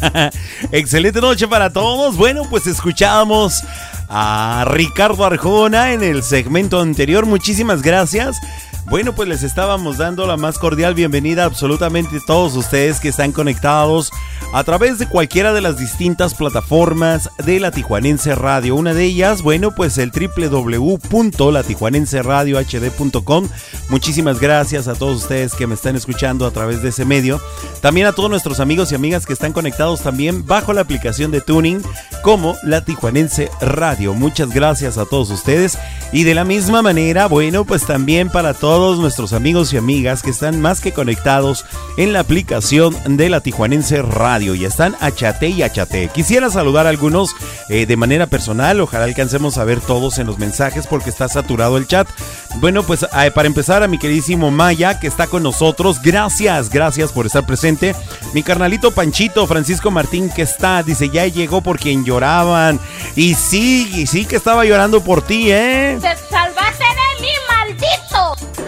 Excelente noche para todos. Bueno, pues escuchábamos a Ricardo Arjona en el segmento anterior. Muchísimas gracias. Bueno, pues les estábamos dando la más cordial bienvenida a absolutamente todos ustedes que están conectados a través de cualquiera de las distintas plataformas de la Tijuanense Radio. Una de ellas, bueno, pues el www.latijuanenseradiohd.com. Muchísimas gracias a todos ustedes que me están escuchando a través de ese medio. También a todos nuestros amigos y amigas que están conectados también bajo la aplicación de Tuning como la Tijuanense Radio. Muchas gracias a todos ustedes. Y de la misma manera, bueno, pues también para todos nuestros amigos y amigas que están más que conectados en la aplicación de la Tijuanense Radio. Y están a chate y a chate. Quisiera saludar a algunos eh, de manera personal. Ojalá alcancemos a ver todos en los mensajes porque está saturado el chat. Bueno, pues eh, para empezar a mi queridísimo Maya que está con nosotros. Gracias, gracias por estar presente. Mi carnalito Panchito, Francisco Martín que está, dice, ya llegó por quien lloraban. Y sí, y sí que estaba llorando por ti, ¿eh? ¡Te salvaste de mí, maldito!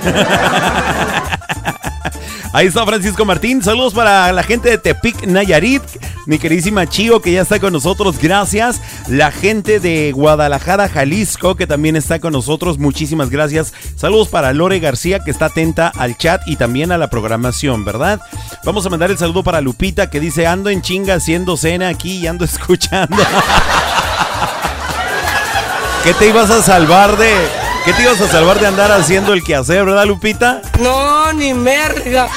Ahí está Francisco Martín. Saludos para la gente de Tepic Nayarit. Mi queridísima Chio que ya está con nosotros. Gracias. La gente de Guadalajara, Jalisco que también está con nosotros. Muchísimas gracias. Saludos para Lore García que está atenta al chat y también a la programación, ¿verdad? Vamos a mandar el saludo para Lupita que dice ando en chinga haciendo cena aquí y ando escuchando. ¿Qué te ibas a salvar de... ¿Qué te ibas a salvar de andar haciendo el quehacer, verdad, Lupita? No, ni merga.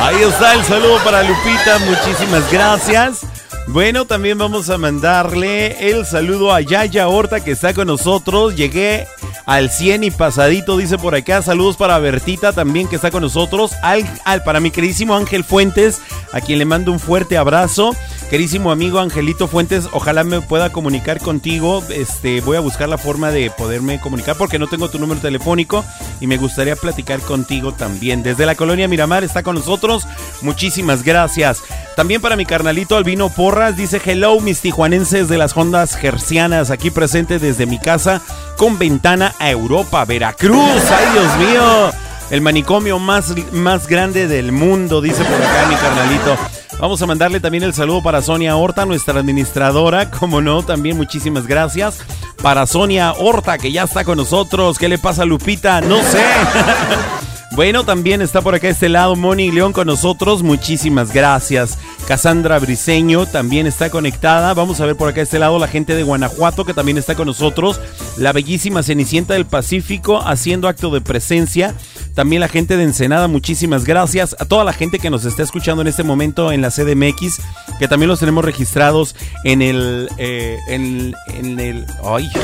Ahí está el saludo para Lupita, muchísimas gracias. Bueno, también vamos a mandarle el saludo a Yaya Horta que está con nosotros. Llegué al 100 y pasadito, dice por acá. Saludos para Bertita también que está con nosotros. Al, al, para mi queridísimo Ángel Fuentes, a quien le mando un fuerte abrazo. Queridísimo amigo Angelito Fuentes, ojalá me pueda comunicar contigo. Este, voy a buscar la forma de poderme comunicar porque no tengo tu número telefónico y me gustaría platicar contigo también. Desde la colonia Miramar está con nosotros. Muchísimas gracias. También para mi carnalito Albino Dice hello mis tijuanenses de las Hondas Gercianas, aquí presente desde mi casa con ventana a Europa, Veracruz. Ay, Dios mío. El manicomio más, más grande del mundo, dice por acá mi carnalito. Vamos a mandarle también el saludo para Sonia Horta, nuestra administradora. Como no, también muchísimas gracias. Para Sonia Horta, que ya está con nosotros. ¿Qué le pasa Lupita? No sé. Bueno, también está por acá este lado Moni León con nosotros. Muchísimas gracias. Cassandra Briseño también está conectada. Vamos a ver por acá este lado la gente de Guanajuato que también está con nosotros. La bellísima Cenicienta del Pacífico haciendo acto de presencia. También la gente de Ensenada, muchísimas gracias. A toda la gente que nos está escuchando en este momento en la CDMX, que también los tenemos registrados en el. Eh, en, en, el. ¡Ay!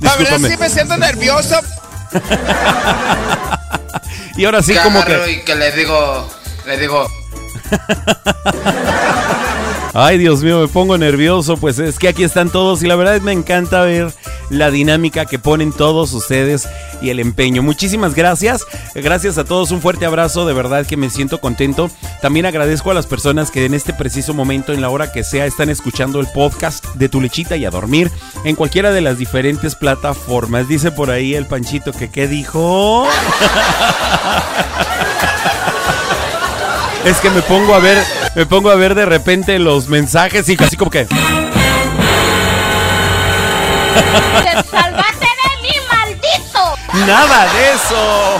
La verdad sí me siento nervioso. Y ahora sí, como que. Y que le digo. Le digo. Ay, Dios mío, me pongo nervioso, pues es que aquí están todos y la verdad me encanta ver la dinámica que ponen todos ustedes y el empeño. Muchísimas gracias, gracias a todos, un fuerte abrazo, de verdad que me siento contento. También agradezco a las personas que en este preciso momento, en la hora que sea, están escuchando el podcast de Tu Lechita y a dormir en cualquiera de las diferentes plataformas. Dice por ahí el Panchito que qué dijo. Es que me pongo a ver, me pongo a ver de repente los mensajes y casi como que. ¡Te salvaste de mí, maldito! Nada de eso.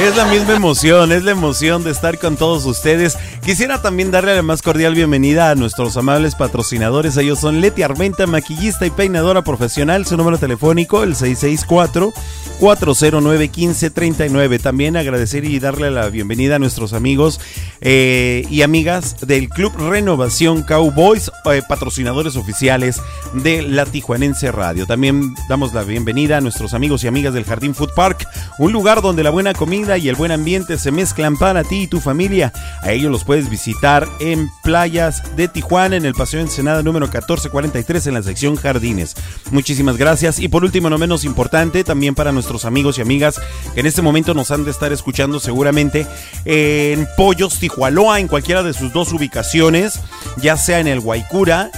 Es la misma emoción, es la emoción de estar con todos ustedes. Quisiera también darle la más cordial bienvenida a nuestros amables patrocinadores. Ellos son Leti Armenta, maquillista y peinadora profesional. Su número telefónico, el 664 409-1539. También agradecer y darle la bienvenida a nuestros amigos eh, y amigas del Club Renovación Cowboys, eh, patrocinadores oficiales de la Tijuanense Radio. También damos la bienvenida a nuestros amigos y amigas del Jardín Food Park, un lugar donde la buena comida y el buen ambiente se mezclan para ti y tu familia. A ellos los puedes visitar en playas de Tijuana, en el Paseo Ensenada número 1443 en la sección Jardines. Muchísimas gracias. Y por último, no menos importante, también para nuestros amigos y amigas que en este momento nos han de estar escuchando seguramente en Pollos Tijualoa, en cualquiera de sus dos ubicaciones, ya sea en el Guaycura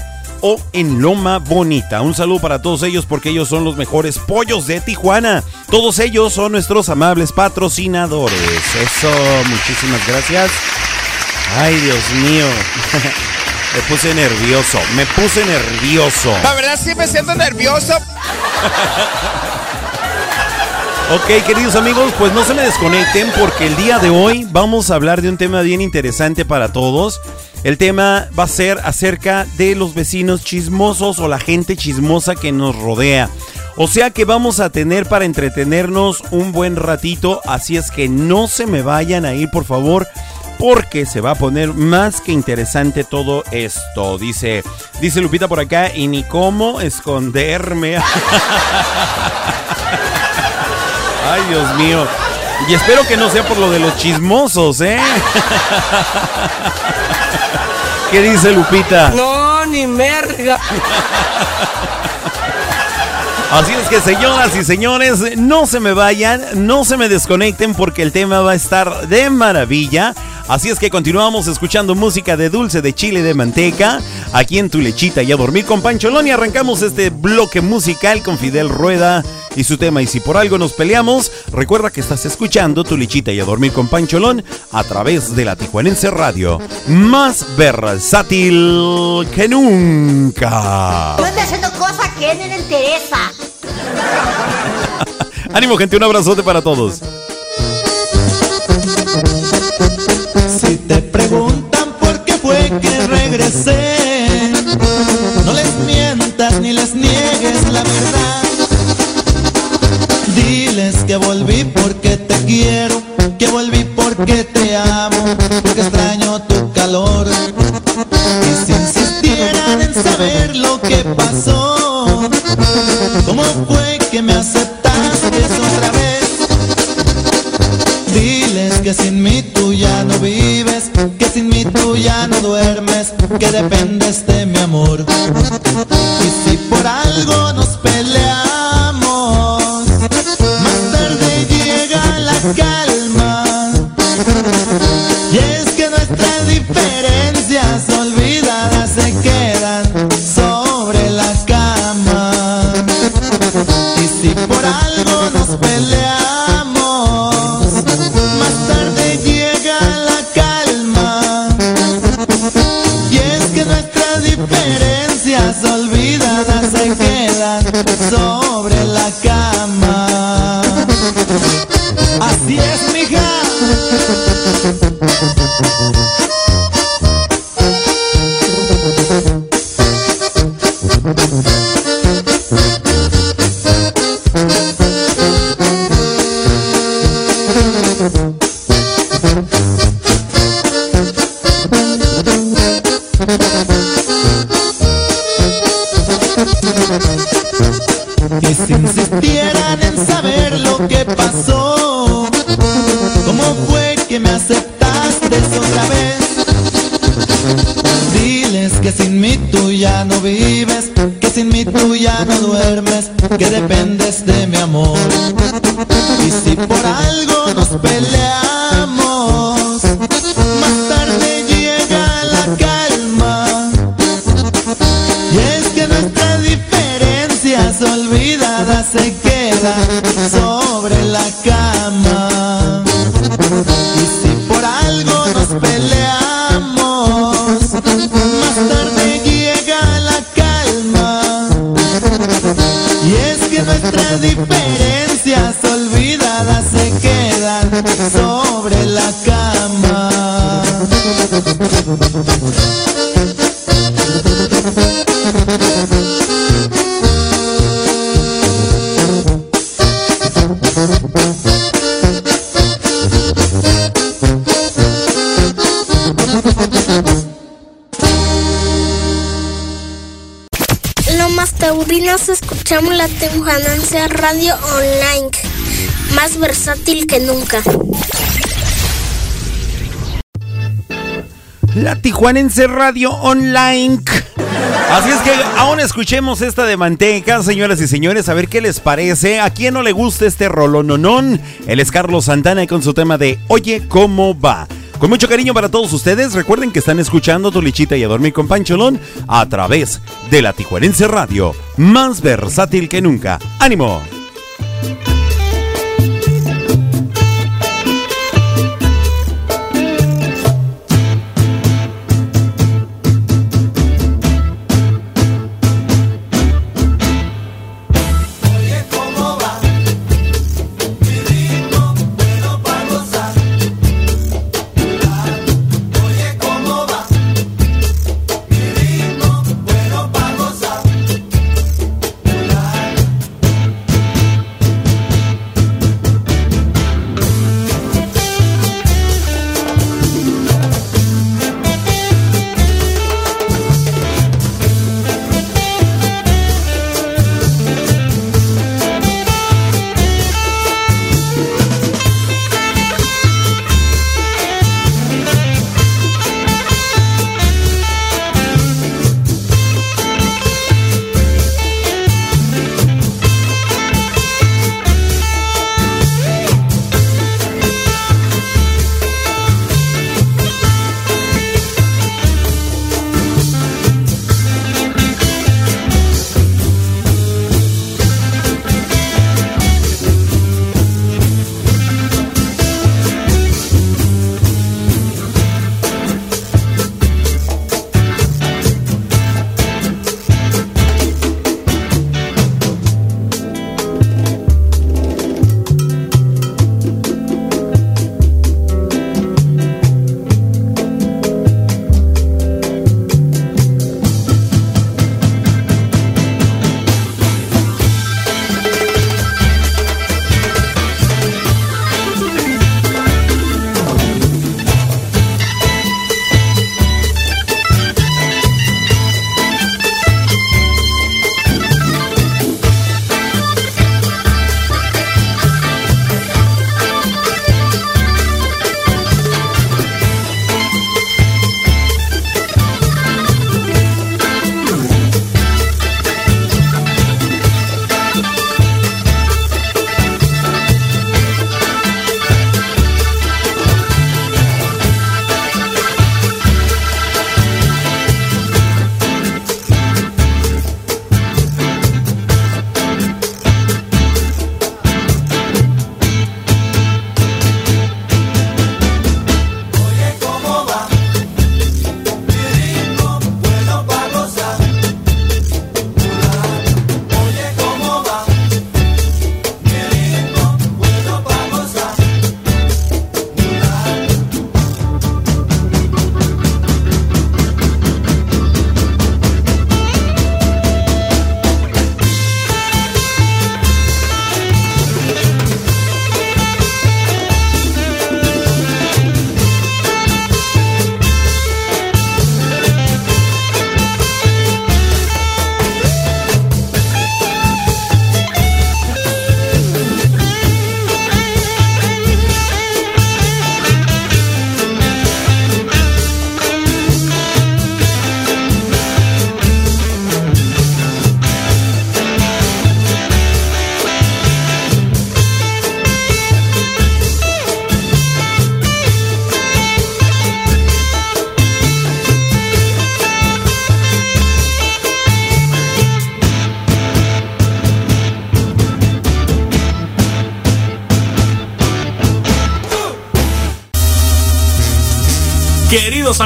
o en Loma Bonita. Un saludo para todos ellos porque ellos son los mejores pollos de Tijuana. Todos ellos son nuestros amables patrocinadores. Eso, muchísimas gracias. Ay, Dios mío. Me puse nervioso, me puse nervioso. La verdad sí me siento nervioso. Ok, queridos amigos, pues no se me desconecten porque el día de hoy vamos a hablar de un tema bien interesante para todos. El tema va a ser acerca de los vecinos chismosos o la gente chismosa que nos rodea. O sea que vamos a tener para entretenernos un buen ratito, así es que no se me vayan a ir, por favor, porque se va a poner más que interesante todo esto. Dice, dice Lupita por acá, y ni cómo esconderme. Ay, Dios mío. Y espero que no sea por lo de los chismosos, ¿eh? ¿Qué dice Lupita? No, ni merga. Así es que señoras y señores, no se me vayan, no se me desconecten porque el tema va a estar de maravilla. Así es que continuamos escuchando música de dulce de chile de manteca aquí en Tu Lechita y a dormir con Pancholón y arrancamos este bloque musical con Fidel Rueda y su tema Y si por algo nos peleamos, recuerda que estás escuchando Tu Lechita y a dormir con Pancholón a través de la Tijuanense Radio, más versátil que nunca. Haciendo cosas que no le interesa. Ánimo gente, un abrazote para todos. Radio Online, más versátil que nunca. La Tijuanense Radio Online. Así es que aún escuchemos esta de manteca, señoras y señores, a ver qué les parece. ¿A quién no le gusta este rolononón? Él es Carlos Santana con su tema de Oye, ¿cómo va? Con mucho cariño para todos ustedes, recuerden que están escuchando Tu Lichita y a Dormir con Pancholón a través de la Tijuanense Radio, más versátil que nunca. ¡Ánimo! Thank you.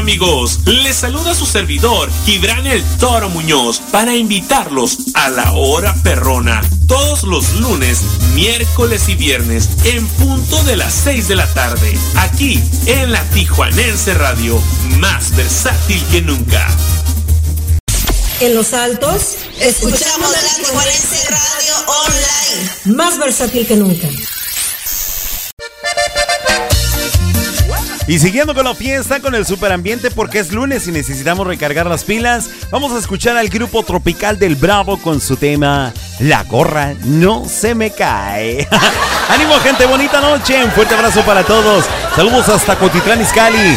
Amigos, les saluda su servidor, Gibran el Toro Muñoz, para invitarlos a la hora perrona, todos los lunes, miércoles y viernes, en punto de las 6 de la tarde, aquí en la Tijuanense Radio, más versátil que nunca. En los altos, escuchamos la Tijuanense Radio Online, más versátil que nunca. Y siguiendo con la fiesta, con el superambiente, porque es lunes y necesitamos recargar las pilas, vamos a escuchar al grupo tropical del Bravo con su tema La gorra no se me cae. Ánimo, gente, bonita noche. Un fuerte abrazo para todos. Saludos hasta Cotitlán, Izcalli.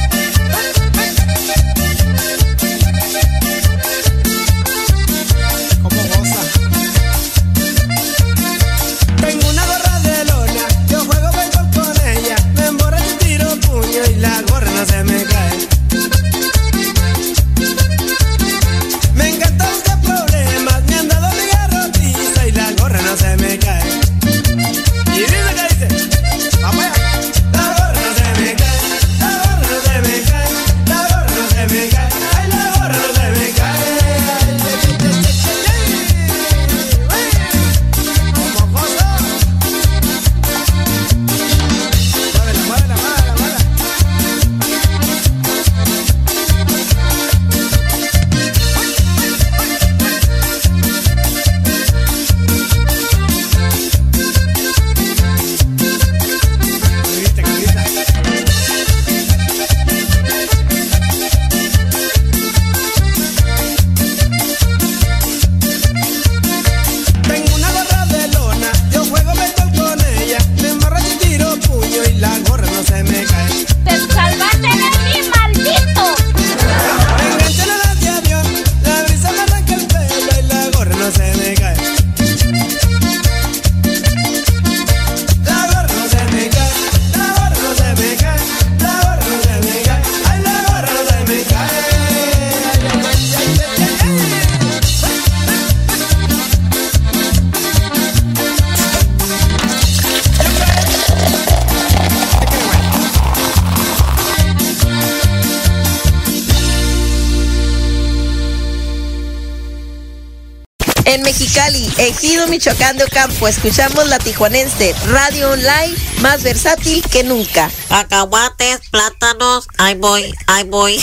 Ejido Michoacán de Ocampo, escuchamos la tijuanense, radio online más versátil que nunca. Cacahuates, plátanos, ahí voy, ahí voy.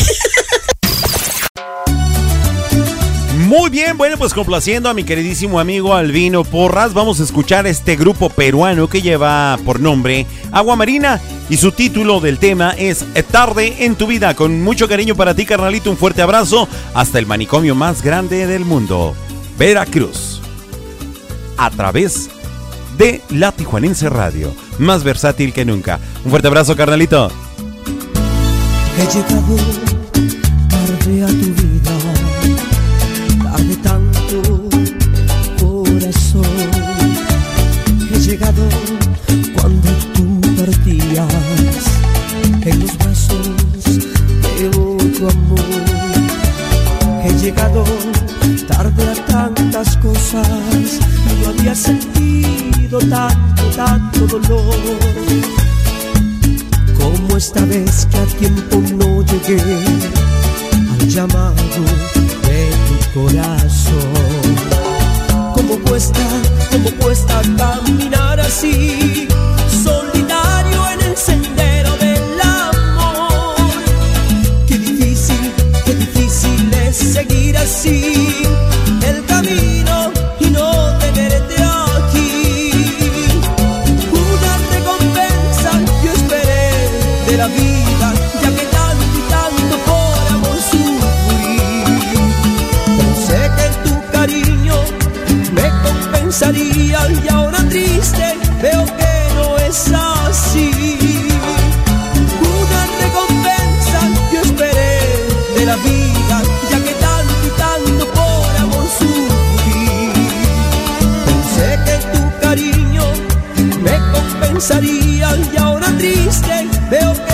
Muy bien, bueno, pues complaciendo a mi queridísimo amigo Albino Porras, vamos a escuchar este grupo peruano que lleva por nombre Agua Marina y su título del tema es Tarde en tu vida. Con mucho cariño para ti, carnalito, un fuerte abrazo hasta el manicomio más grande del mundo, Veracruz a través de la Tijuanense Radio, más versátil que nunca. Un fuerte abrazo, carnalito. Cosas había sentido tanto, tanto dolor. Como esta vez que a tiempo no llegué al llamado de tu corazón. Como cuesta, como cuesta caminar así, solitario en el sendero compensarían y ahora triste veo que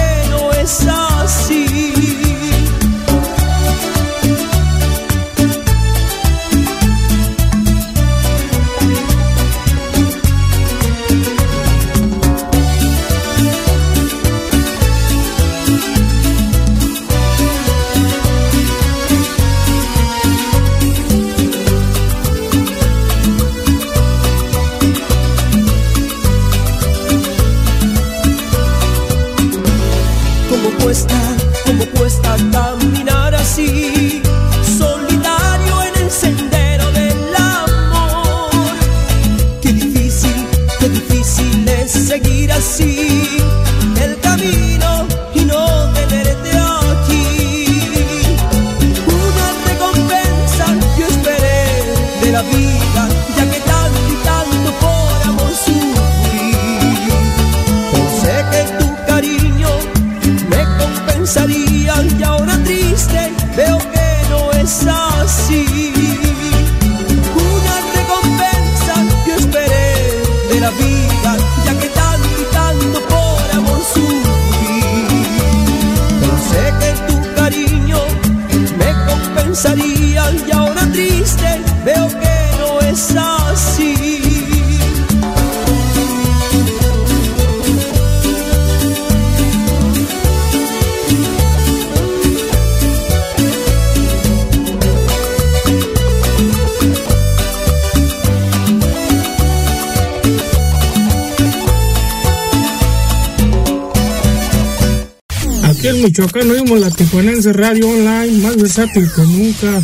Michoacán oímos la Tijuanense Radio Online, más versátil que nunca.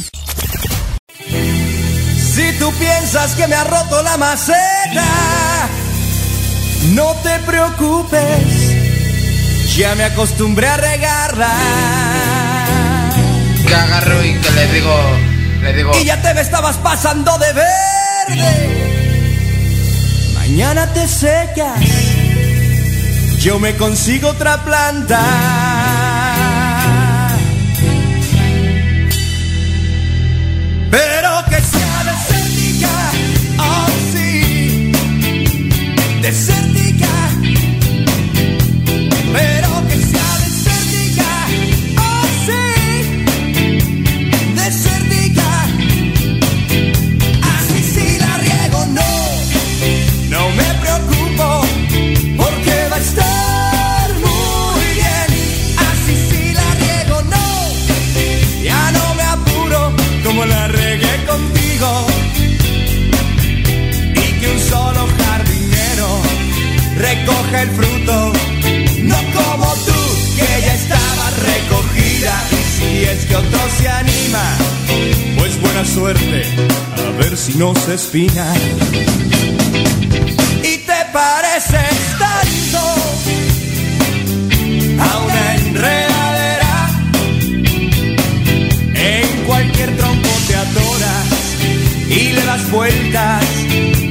Si tú piensas que me ha roto la maceta, no te preocupes, ya me acostumbré a regarla. Que agarro y que le digo, le digo. Y ya te me estabas pasando de verde. Mañana te secas, yo me consigo otra planta. A ver si no se espina. Y te pareces tanto a una enredadera, en cualquier tronco te adoras y le das vueltas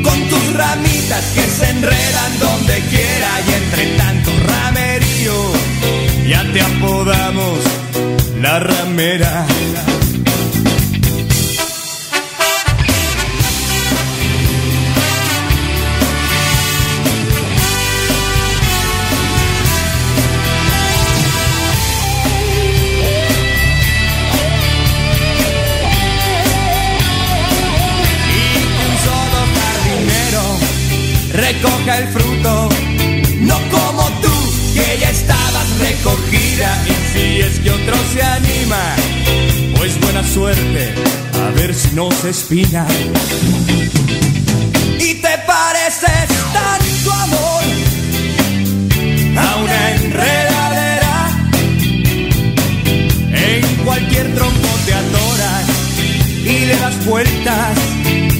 con tus ramitas que se enredan donde quiera y entre tanto ramerío ya te apodamos la ramera. A ver si no se espina. Y te pareces tanto amor a una enredadera, en cualquier tronco te adoras y le das vueltas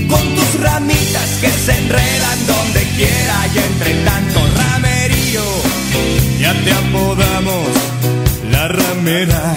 con tus ramitas que se enredan donde quiera y entre tanto ramerío ya te apodamos la ramera.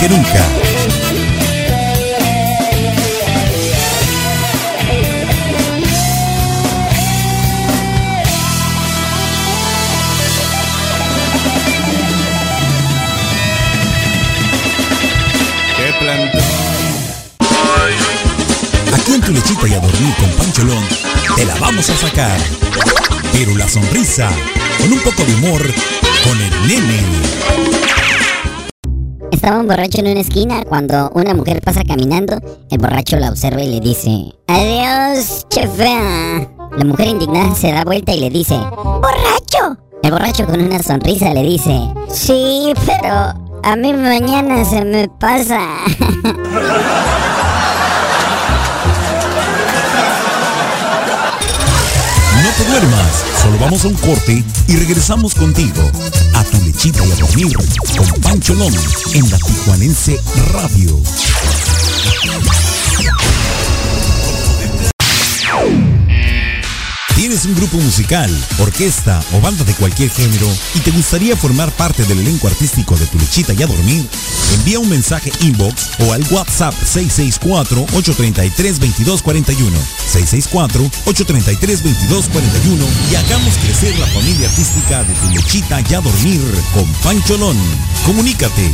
Que nunca. Aquí en tu lechita y a dormir con Pancholón, te la vamos a sacar. Pero la sonrisa, con un poco de humor, con el nene. Estaba un borracho en una esquina cuando una mujer pasa caminando. El borracho la observa y le dice: Adiós, chefea. La mujer indignada se da vuelta y le dice: ¡Borracho! El borracho con una sonrisa le dice: Sí, pero a mí mañana se me pasa. No te duermas, solo vamos a un corte y regresamos contigo a tu lechita y a dormir con Pancholón en la Tijuanense Radio. ¿Tienes un grupo musical, orquesta o banda de cualquier género y te gustaría formar parte del elenco artístico de Tu Lechita y a Dormir? Envía un mensaje inbox o al WhatsApp 664-833-2241. 664-833-2241 y hagamos crecer la familia artística de Tu Lechita y a Dormir con Pancholón. Comunícate.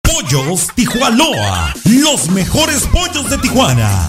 Pollos Tijualoa, los mejores pollos de Tijuana.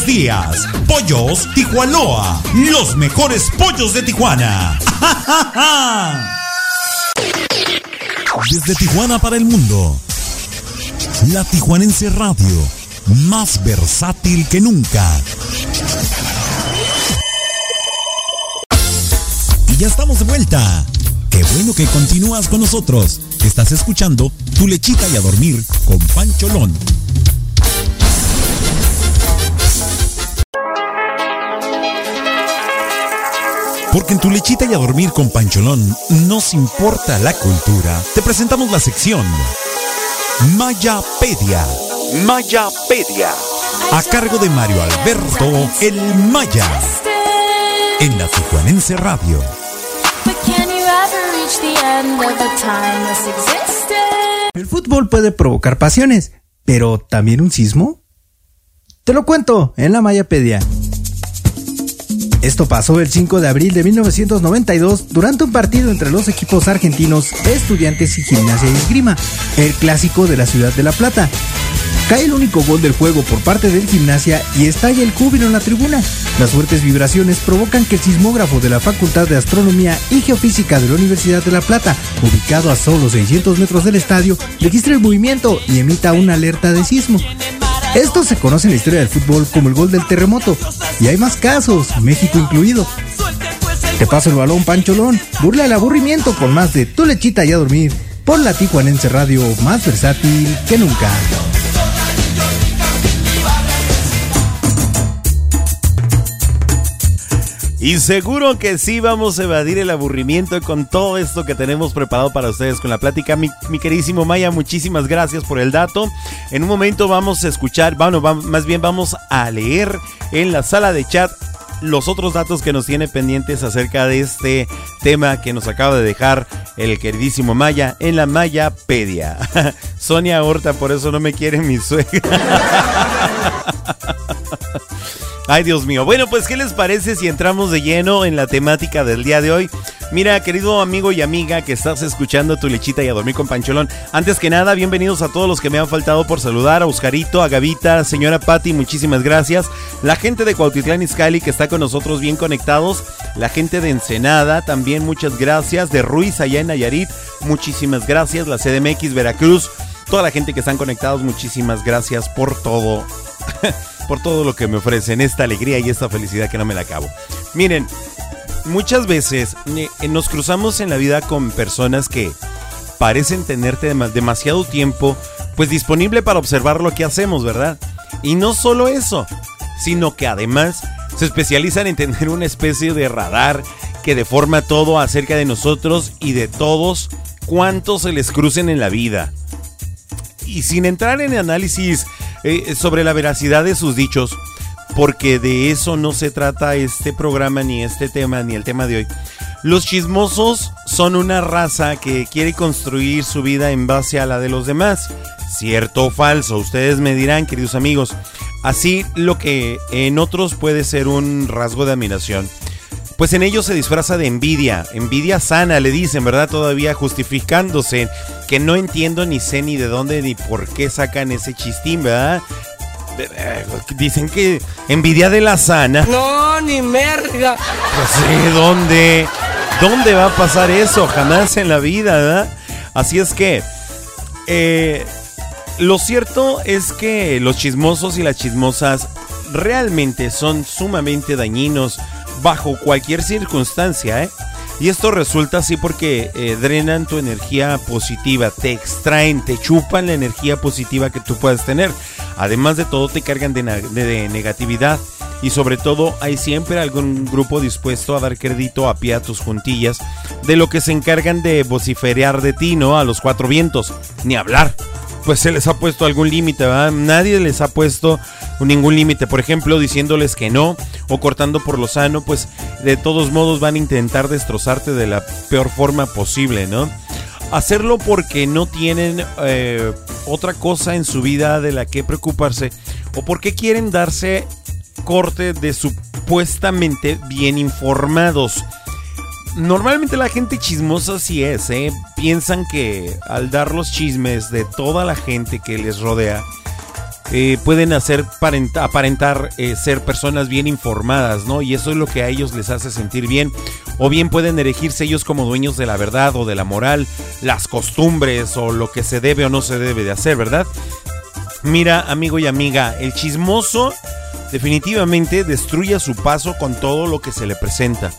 días. Pollos Tijuanoa, los mejores pollos de Tijuana. Desde Tijuana para el mundo. La Tijuanense Radio, más versátil que nunca. Y ya estamos de vuelta. Qué bueno que continúas con nosotros. Estás escuchando Tu lechita y a dormir con Pancholón. Porque en tu lechita y a dormir con Pancholón nos importa la cultura. Te presentamos la sección Mayapedia. Mayapedia. A cargo de Mario Alberto El Maya. En la Tijuanense Radio. El fútbol puede provocar pasiones, pero también un sismo. Te lo cuento en la Mayapedia. Esto pasó el 5 de abril de 1992 durante un partido entre los equipos argentinos Estudiantes y Gimnasia y Esgrima, el clásico de la ciudad de La Plata. Cae el único gol del juego por parte del Gimnasia y estalla el júbilo en la tribuna. Las fuertes vibraciones provocan que el sismógrafo de la Facultad de Astronomía y Geofísica de la Universidad de La Plata, ubicado a solo 600 metros del estadio, registre el movimiento y emita una alerta de sismo. Esto se conoce en la historia del fútbol como el gol del terremoto. Y hay más casos, México incluido. Te paso el balón, Pancholón. Burla el aburrimiento con más de tu lechita y a dormir. Por la Tijuanense Radio, más versátil que nunca. Y seguro que sí vamos a evadir el aburrimiento con todo esto que tenemos preparado para ustedes con la plática. Mi, mi queridísimo Maya, muchísimas gracias por el dato. En un momento vamos a escuchar, bueno, más bien vamos a leer en la sala de chat los otros datos que nos tiene pendientes acerca de este tema que nos acaba de dejar el queridísimo Maya en la Mayapedia. Sonia Horta, por eso no me quiere mi suegra. Ay, Dios mío. Bueno, pues, ¿qué les parece si entramos de lleno en la temática del día de hoy? Mira, querido amigo y amiga que estás escuchando tu lechita y a dormir con Pancholón. Antes que nada, bienvenidos a todos los que me han faltado por saludar. A Oscarito, a Gavita, señora Patti, muchísimas gracias. La gente de Cuautitlán Izcalli que está con nosotros bien conectados. La gente de Ensenada, también muchas gracias. De Ruiz, allá en Nayarit, muchísimas gracias. La CDMX Veracruz, toda la gente que están conectados, muchísimas gracias por todo. por todo lo que me ofrecen, esta alegría y esta felicidad que no me la acabo. Miren, muchas veces eh, nos cruzamos en la vida con personas que parecen tenerte demasiado tiempo pues disponible para observar lo que hacemos, ¿verdad? Y no solo eso, sino que además se especializan en tener una especie de radar que deforma todo acerca de nosotros y de todos cuantos se les crucen en la vida. Y sin entrar en análisis eh, sobre la veracidad de sus dichos, porque de eso no se trata este programa, ni este tema, ni el tema de hoy. Los chismosos son una raza que quiere construir su vida en base a la de los demás. Cierto o falso, ustedes me dirán, queridos amigos. Así lo que en otros puede ser un rasgo de admiración. Pues en ellos se disfraza de envidia, envidia sana, le dicen, ¿verdad? Todavía justificándose, que no entiendo ni sé ni de dónde ni por qué sacan ese chistín, ¿verdad? Eh, dicen que envidia de la sana. No, ni merga. Pues sí, ¿dónde? ¿Dónde va a pasar eso? Jamás en la vida, ¿verdad? Así es que, eh, lo cierto es que los chismosos y las chismosas realmente son sumamente dañinos bajo cualquier circunstancia, ¿eh? Y esto resulta así porque eh, drenan tu energía positiva, te extraen, te chupan la energía positiva que tú puedas tener. Además de todo, te cargan de, negatividad. Y sobre todo, hay siempre algún grupo dispuesto a dar crédito a pie a tus juntillas de lo que se encargan de vociferar de ti, ¿no? A los cuatro vientos. Ni hablar pues se les ha puesto algún límite, ¿verdad? Nadie les ha puesto ningún límite, por ejemplo, diciéndoles que no o cortando por lo sano, pues de todos modos van a intentar destrozarte de la peor forma posible, ¿no? Hacerlo porque no tienen eh, otra cosa en su vida de la que preocuparse o porque quieren darse corte de supuestamente bien informados. Normalmente la gente chismosa sí es, ¿eh? Piensan que al dar los chismes de toda la gente que les rodea, eh, pueden hacer aparentar eh, ser personas bien informadas, ¿no? Y eso es lo que a ellos les hace sentir bien. O bien pueden erigirse ellos como dueños de la verdad o de la moral, las costumbres o lo que se debe o no se debe de hacer, ¿verdad? Mira, amigo y amiga, el chismoso definitivamente destruye a su paso con todo lo que se le presenta.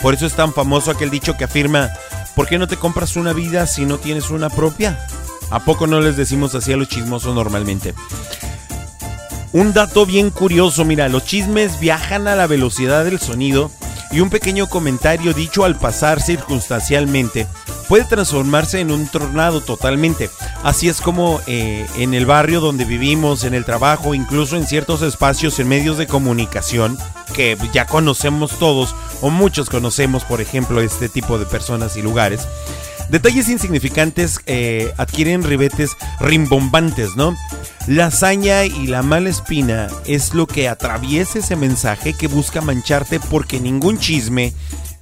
Por eso es tan famoso aquel dicho que afirma, ¿por qué no te compras una vida si no tienes una propia? ¿A poco no les decimos así a los chismosos normalmente? Un dato bien curioso, mira, los chismes viajan a la velocidad del sonido y un pequeño comentario dicho al pasar circunstancialmente puede transformarse en un tornado totalmente. Así es como eh, en el barrio donde vivimos, en el trabajo, incluso en ciertos espacios en medios de comunicación que ya conocemos todos o muchos conocemos, por ejemplo, este tipo de personas y lugares. Detalles insignificantes eh, adquieren ribetes rimbombantes, ¿no? La hazaña y la mala espina es lo que atraviesa ese mensaje que busca mancharte porque ningún chisme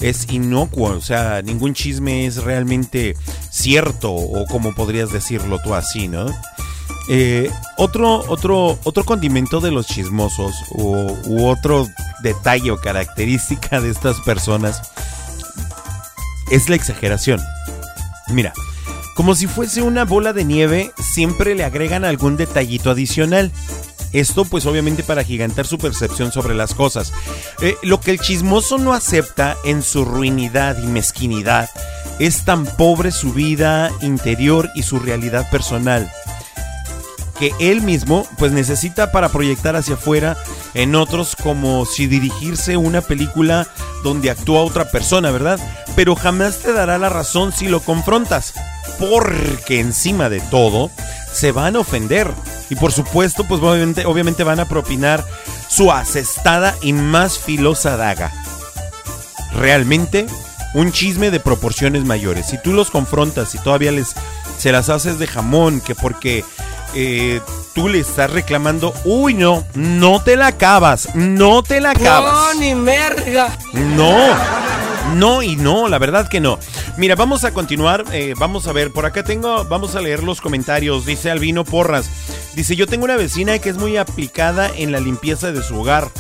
es inocuo, o sea, ningún chisme es realmente cierto o como podrías decirlo tú así, ¿no? Eh, otro, otro, otro condimento de los chismosos u otro detalle o característica de estas personas es la exageración. Mira, como si fuese una bola de nieve, siempre le agregan algún detallito adicional. Esto pues obviamente para gigantar su percepción sobre las cosas. Eh, lo que el chismoso no acepta en su ruinidad y mezquinidad es tan pobre su vida interior y su realidad personal que él mismo pues necesita para proyectar hacia afuera en otros como si dirigirse una película donde actúa otra persona, ¿verdad? Pero jamás te dará la razón si lo confrontas, porque encima de todo se van a ofender y por supuesto pues obviamente, obviamente van a propinar su asestada y más filosa daga. Realmente un chisme de proporciones mayores. Si tú los confrontas y todavía les se las haces de jamón, que porque eh, tú le estás reclamando, uy, no, no te la acabas, no te la acabas. No, ni merga. No, no y no, la verdad que no. Mira, vamos a continuar, eh, vamos a ver, por acá tengo, vamos a leer los comentarios, dice Albino Porras, dice, yo tengo una vecina que es muy aplicada en la limpieza de su hogar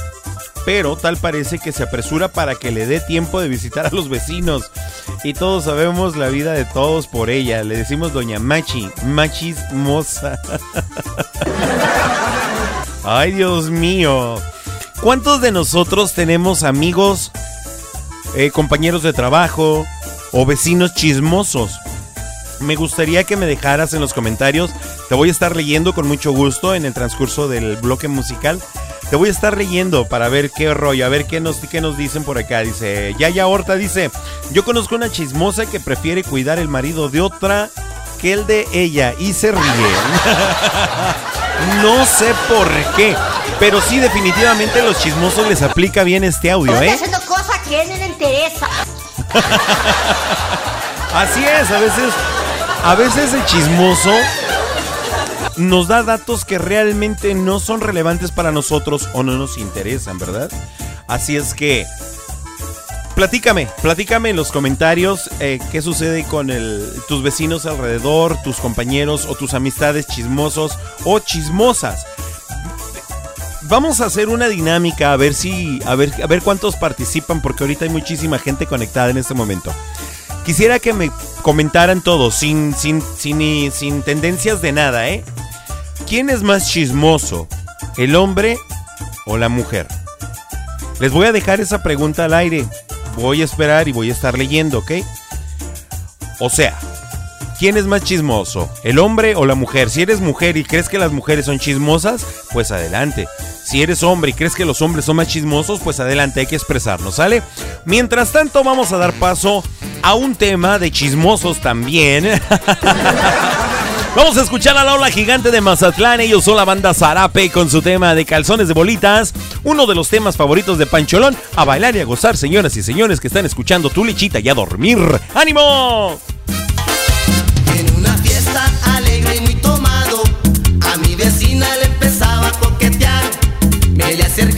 pero tal parece que se apresura para que le dé tiempo de visitar a los vecinos. Y todos sabemos la vida de todos por ella. Le decimos doña Machi, Machis moza. Ay, Dios mío. ¿Cuántos de nosotros tenemos amigos eh, compañeros de trabajo o vecinos chismosos. Me gustaría que me dejaras en los comentarios. Te voy a estar leyendo con mucho gusto en el transcurso del bloque musical. Te voy a estar leyendo para ver qué rollo, a ver qué nos, qué nos dicen por acá. Dice, Yaya Horta dice, yo conozco una chismosa que prefiere cuidar el marido de otra que el de ella y se ríe. no sé por qué, pero sí definitivamente los chismosos les aplica bien este audio, ¿eh? haciendo cosas que no le interesa. Así es, a veces, a veces el chismoso nos da datos que realmente no son relevantes para nosotros o no nos interesan, ¿verdad? Así es que platícame, platícame en los comentarios eh, qué sucede con tus vecinos alrededor, tus compañeros o tus amistades chismosos o chismosas. Vamos a hacer una dinámica a ver si a ver a ver cuántos participan porque ahorita hay muchísima gente conectada en este momento. Quisiera que me comentaran todos sin sin sin sin tendencias de nada, ¿eh? ¿Quién es más chismoso? ¿El hombre o la mujer? Les voy a dejar esa pregunta al aire. Voy a esperar y voy a estar leyendo, ¿ok? O sea, ¿quién es más chismoso? ¿El hombre o la mujer? Si eres mujer y crees que las mujeres son chismosas, pues adelante. Si eres hombre y crees que los hombres son más chismosos, pues adelante, hay que expresarnos, ¿sale? Mientras tanto, vamos a dar paso a un tema de chismosos también. Vamos a escuchar a la ola gigante de Mazatlán. Ellos son la banda Zarape con su tema de calzones de bolitas. Uno de los temas favoritos de Pancholón. A bailar y a gozar, señoras y señores que están escuchando tu lechita y a dormir. ¡Ánimo! Le acercaba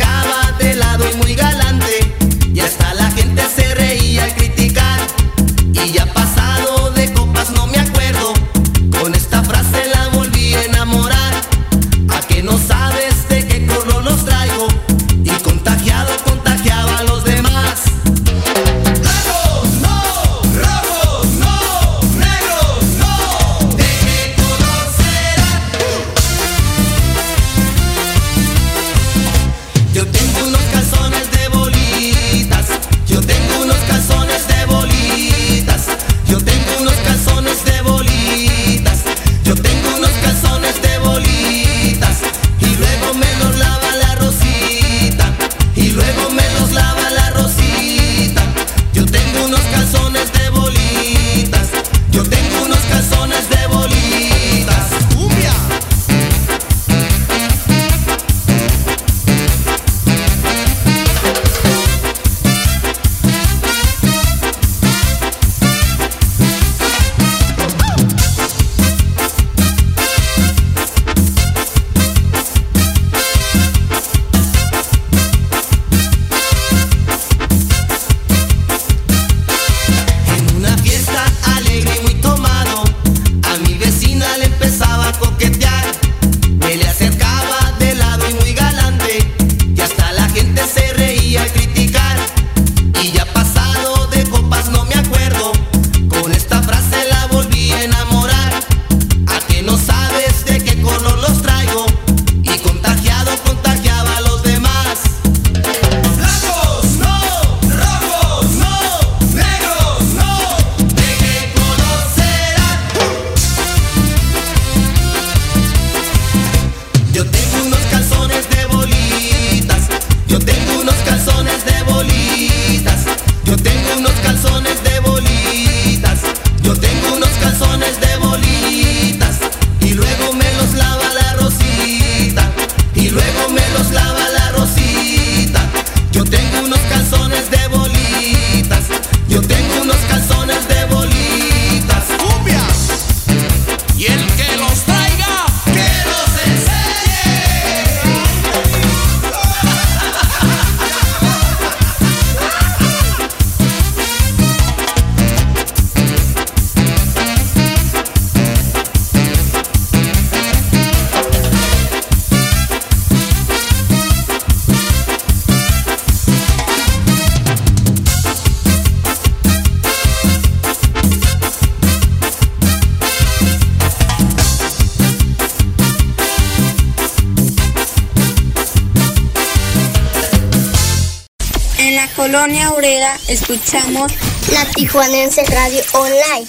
Escuchamos la Tijuanense Radio Online.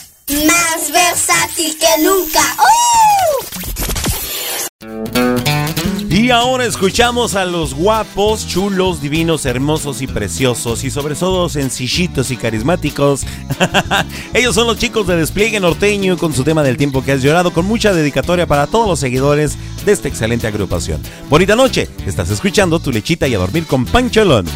Más versátil que nunca. ¡Uh! Y ahora escuchamos a los guapos, chulos, divinos, hermosos y preciosos y sobre todo sencillitos y carismáticos. Ellos son los chicos de Despliegue Norteño con su tema del tiempo que has llorado con mucha dedicatoria para todos los seguidores de esta excelente agrupación. Bonita noche, estás escuchando tu lechita y a dormir con Pancholón.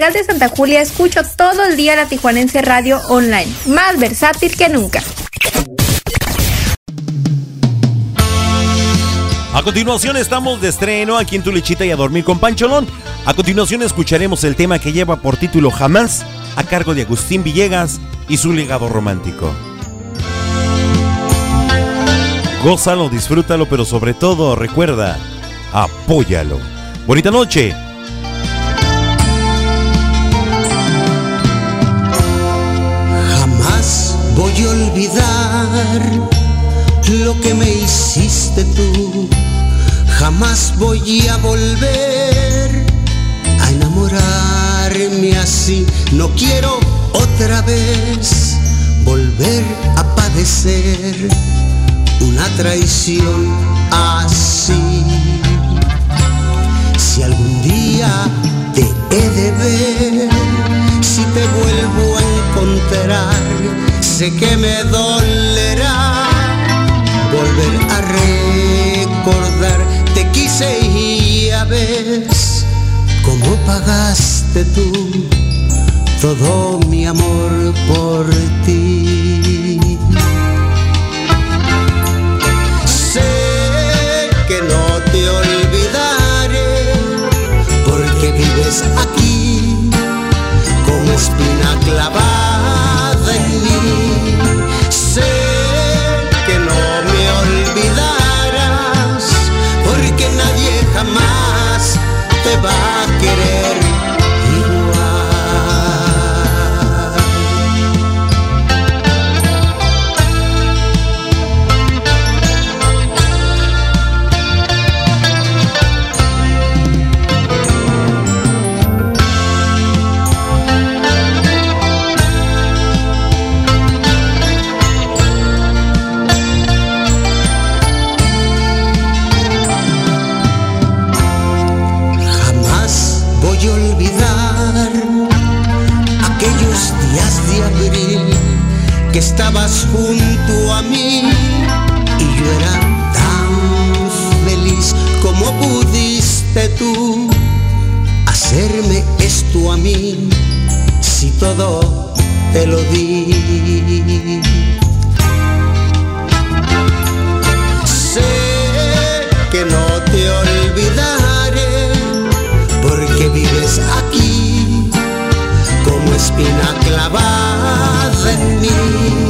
Pedregal de Santa Julia escucho todo el día la Tijuanense Radio Online, más versátil que nunca. A continuación estamos de estreno aquí en Tu Lechita y a Dormir con Pancholón. A continuación escucharemos el tema que lleva por título Jamás, a cargo de Agustín Villegas y su legado romántico. Gózalo, disfrútalo, pero sobre todo recuerda, apóyalo. Bonita noche. Lo que me hiciste tú. Jamás voy a volver a enamorarme así. No quiero otra vez volver a padecer una traición así. Si algún día te he de ver, si te vuelvo a encontrar, sé que me dolerá volver a recordar. Te quise y ya ves cómo pagaste tú todo mi amor por ti. Sé que no te olvidaré porque vives aquí como espina clavada va a junto a mí y yo era tan feliz como pudiste tú hacerme esto a mí si todo te lo di. Sé que no te olvidaré porque vives aquí como espina clavada en mí.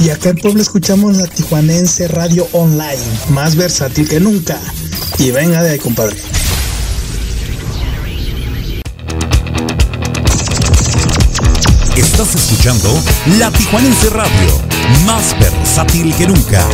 Y acá en Puebla escuchamos la Tijuanense Radio Online, más versátil que nunca. Y venga de ahí, compadre. Estás escuchando La Tijuanense Radio, más versátil que nunca.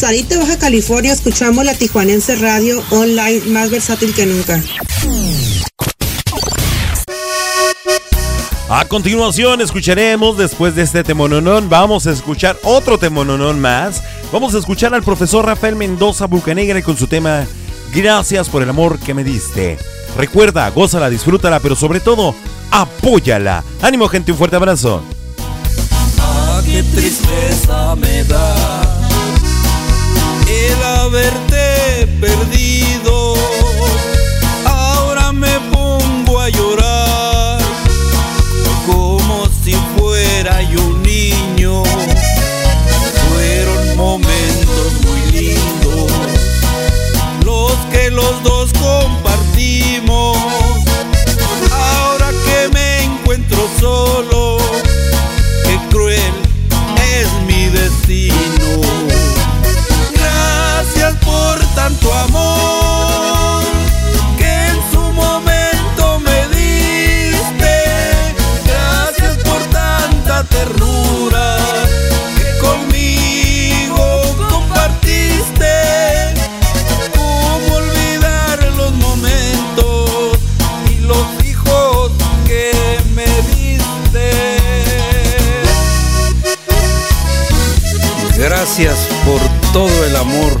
Rosarito, Baja California, escuchamos la Tijuanense Radio online más versátil que nunca. A continuación escucharemos, después de este temononón, vamos a escuchar otro temononón más. Vamos a escuchar al profesor Rafael Mendoza Bucanegra con su tema Gracias por el amor que me diste. Recuerda, gózala, disfrútala, pero sobre todo, apóyala. Ánimo gente, un fuerte abrazo. Ah, qué tristeza perdido. Ahora me pongo a llorar como si fuera yo un niño. Fueron momentos muy lindos los que los dos compartimos. Ahora que me encuentro solo, tanto amor que en su momento me diste. Gracias por tanta ternura que conmigo compartiste. ¿Cómo olvidar los momentos y los hijos que me diste? Gracias por todo el amor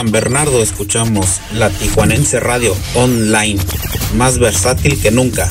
San Bernardo escuchamos la Tijuanense Radio Online, más versátil que nunca.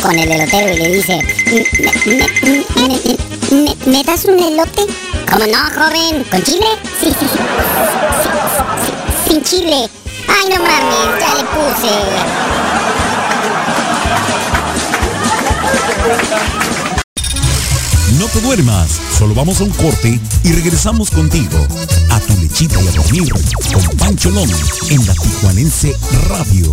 Con el elotero y le dice, ¿me, me, me, das un elote? ¿Cómo no, joven? ¿Con chile? Sí, sí, sí. Sin chile. Ay, no mames, ya le puse. No te duermas, solo vamos a un corte y regresamos contigo a tu lechita y a dormir con Pancholón en la Tijuanense Radio.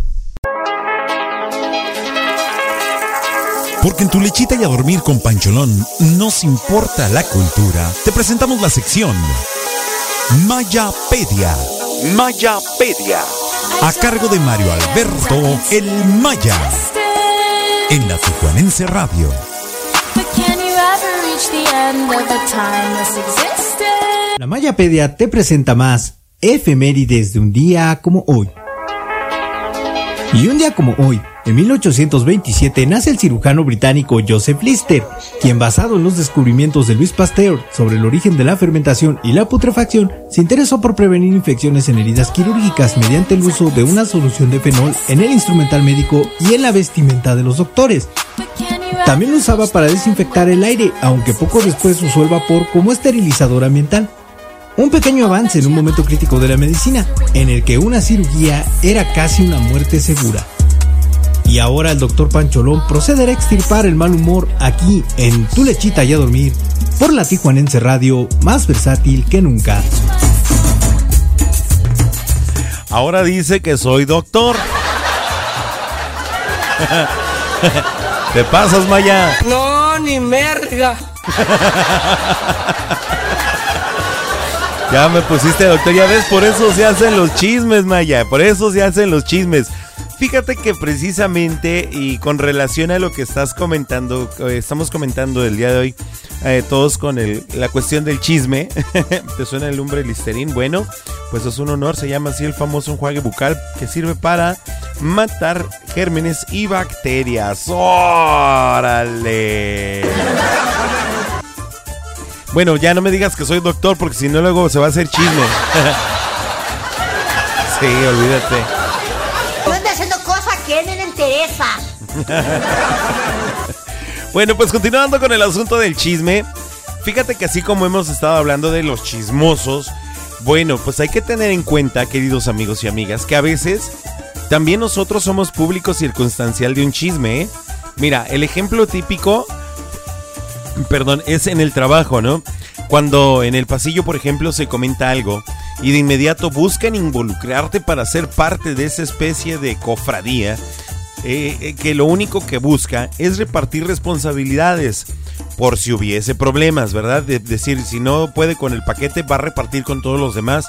Porque en tu lechita y a dormir con Pancholón nos importa la cultura. Te presentamos la sección Mayapedia. Mayapedia. A cargo de Mario Alberto El Maya. En la Tijuanense Radio. But can you ever reach the end of a timeless existence? La Mayapedia te presenta más efemérides de un día como hoy. Y un día como hoy, en 1827, nace el cirujano británico Joseph Lister, quien basado en los descubrimientos de Louis Pasteur sobre el origen de la fermentación y la putrefacción, se interesó por prevenir infecciones en heridas quirúrgicas mediante el uso de una solución de fenol en el instrumental médico y en la vestimenta de los doctores. También lo usaba para desinfectar el aire, aunque poco después usó el vapor como esterilizador ambiental. Un pequeño avance en un momento crítico de la medicina, en el que una cirugía era casi una muerte segura. Y ahora el doctor Pancholón procederá a extirpar el mal humor aquí en Tu Lechita y a Dormir, por la Tijuanense Radio, más versátil que nunca. Ahora dice que soy doctor. Te pasas, Maya. No, ni merga. Ya me pusiste doctor, ya ves, por eso se hacen los chismes, Maya, por eso se hacen los chismes. Fíjate que precisamente y con relación a lo que estás comentando, eh, estamos comentando el día de hoy, eh, todos con el- la cuestión del chisme, ¿te suena el lumbre listerín? Bueno, pues es un honor, se llama así el famoso enjuague bucal que sirve para matar gérmenes y bacterias. ¡Órale! Bueno, ya no me digas que soy doctor porque si no luego se va a hacer chisme. sí, olvídate. No haciendo cosas que no le interesa. Bueno, pues continuando con el asunto del chisme, fíjate que así como hemos estado hablando de los chismosos, bueno, pues hay que tener en cuenta, queridos amigos y amigas, que a veces también nosotros somos público circunstancial de un chisme, ¿eh? Mira, el ejemplo típico, perdón, es en el trabajo, ¿no? Cuando en el pasillo, por ejemplo, se comenta algo y de inmediato buscan involucrarte para ser parte de esa especie de cofradía eh, eh, que lo único que busca es repartir responsabilidades por si hubiese problemas, ¿verdad? De decir, si no puede con el paquete, va a repartir con todos los demás.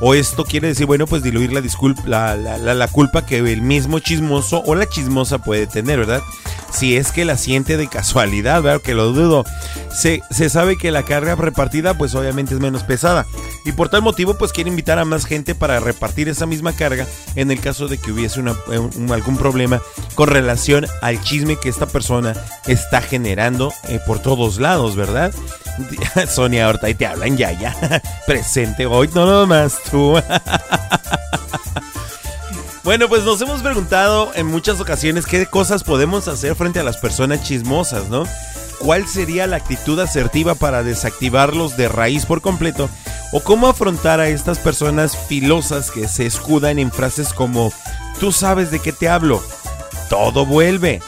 O esto quiere decir, bueno, pues diluir la, la, la- culpa que el mismo chismoso o la chismosa puede tener, ¿verdad? Si es que la siente de casualidad, ¿verdad? Que lo dudo. Se, se sabe que la carga repartida, pues obviamente es menos pesada. Y por tal motivo, pues quiere invitar a más gente para repartir esa misma carga en el caso de que hubiese eh, algún problema con relación al chisme que esta persona está generando eh, por todos lados, ¿verdad? Sonia Horta, y te hablan ya, ya. Presente hoy, no nomás tú. Bueno, pues nos hemos preguntado en muchas ocasiones qué cosas podemos hacer frente a las personas chismosas, ¿no? ¿Cuál sería la actitud asertiva para desactivarlos de raíz por completo? ¿O cómo afrontar a estas personas filosas que se escudan en frases como, tú sabes de qué te hablo? Todo vuelve.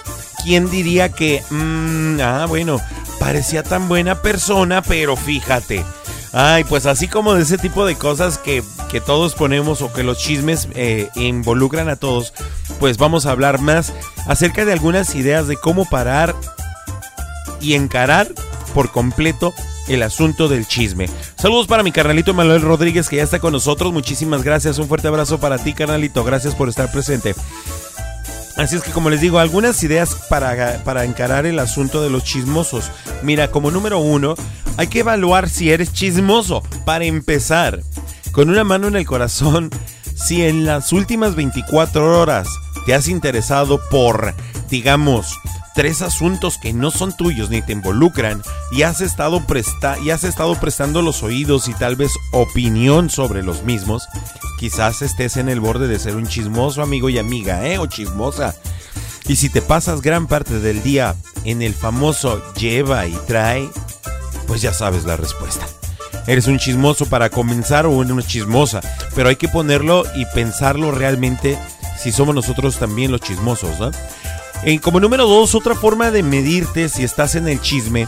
¿Quién diría que, mm, ah, bueno, parecía tan buena persona, pero fíjate. Ay, pues así como de ese tipo de cosas que, que todos ponemos o que los chismes eh, involucran a todos, pues vamos a hablar más acerca de algunas ideas de cómo parar y encarar por completo el asunto del chisme. Saludos para mi carnalito Manuel Rodríguez que ya está con nosotros. Muchísimas gracias. Un fuerte abrazo para ti, carnalito. Gracias por estar presente. Así es que como les digo, algunas ideas para, para encarar el asunto de los chismosos. Mira, como número uno, hay que evaluar si eres chismoso. Para empezar, con una mano en el corazón, si en las últimas 24 horas te has interesado por, digamos, tres asuntos que no son tuyos ni te involucran y has estado presta y has estado prestando los oídos y tal vez opinión sobre los mismos, quizás estés en el borde de ser un chismoso amigo y amiga, ¿eh? O chismosa. Y si te pasas gran parte del día en el famoso lleva y trae, pues ya sabes la respuesta. Eres un chismoso para comenzar o una chismosa, pero hay que ponerlo y pensarlo realmente si somos nosotros también los chismosos, ¿no? Como número dos, otra forma de medirte si estás en el chisme.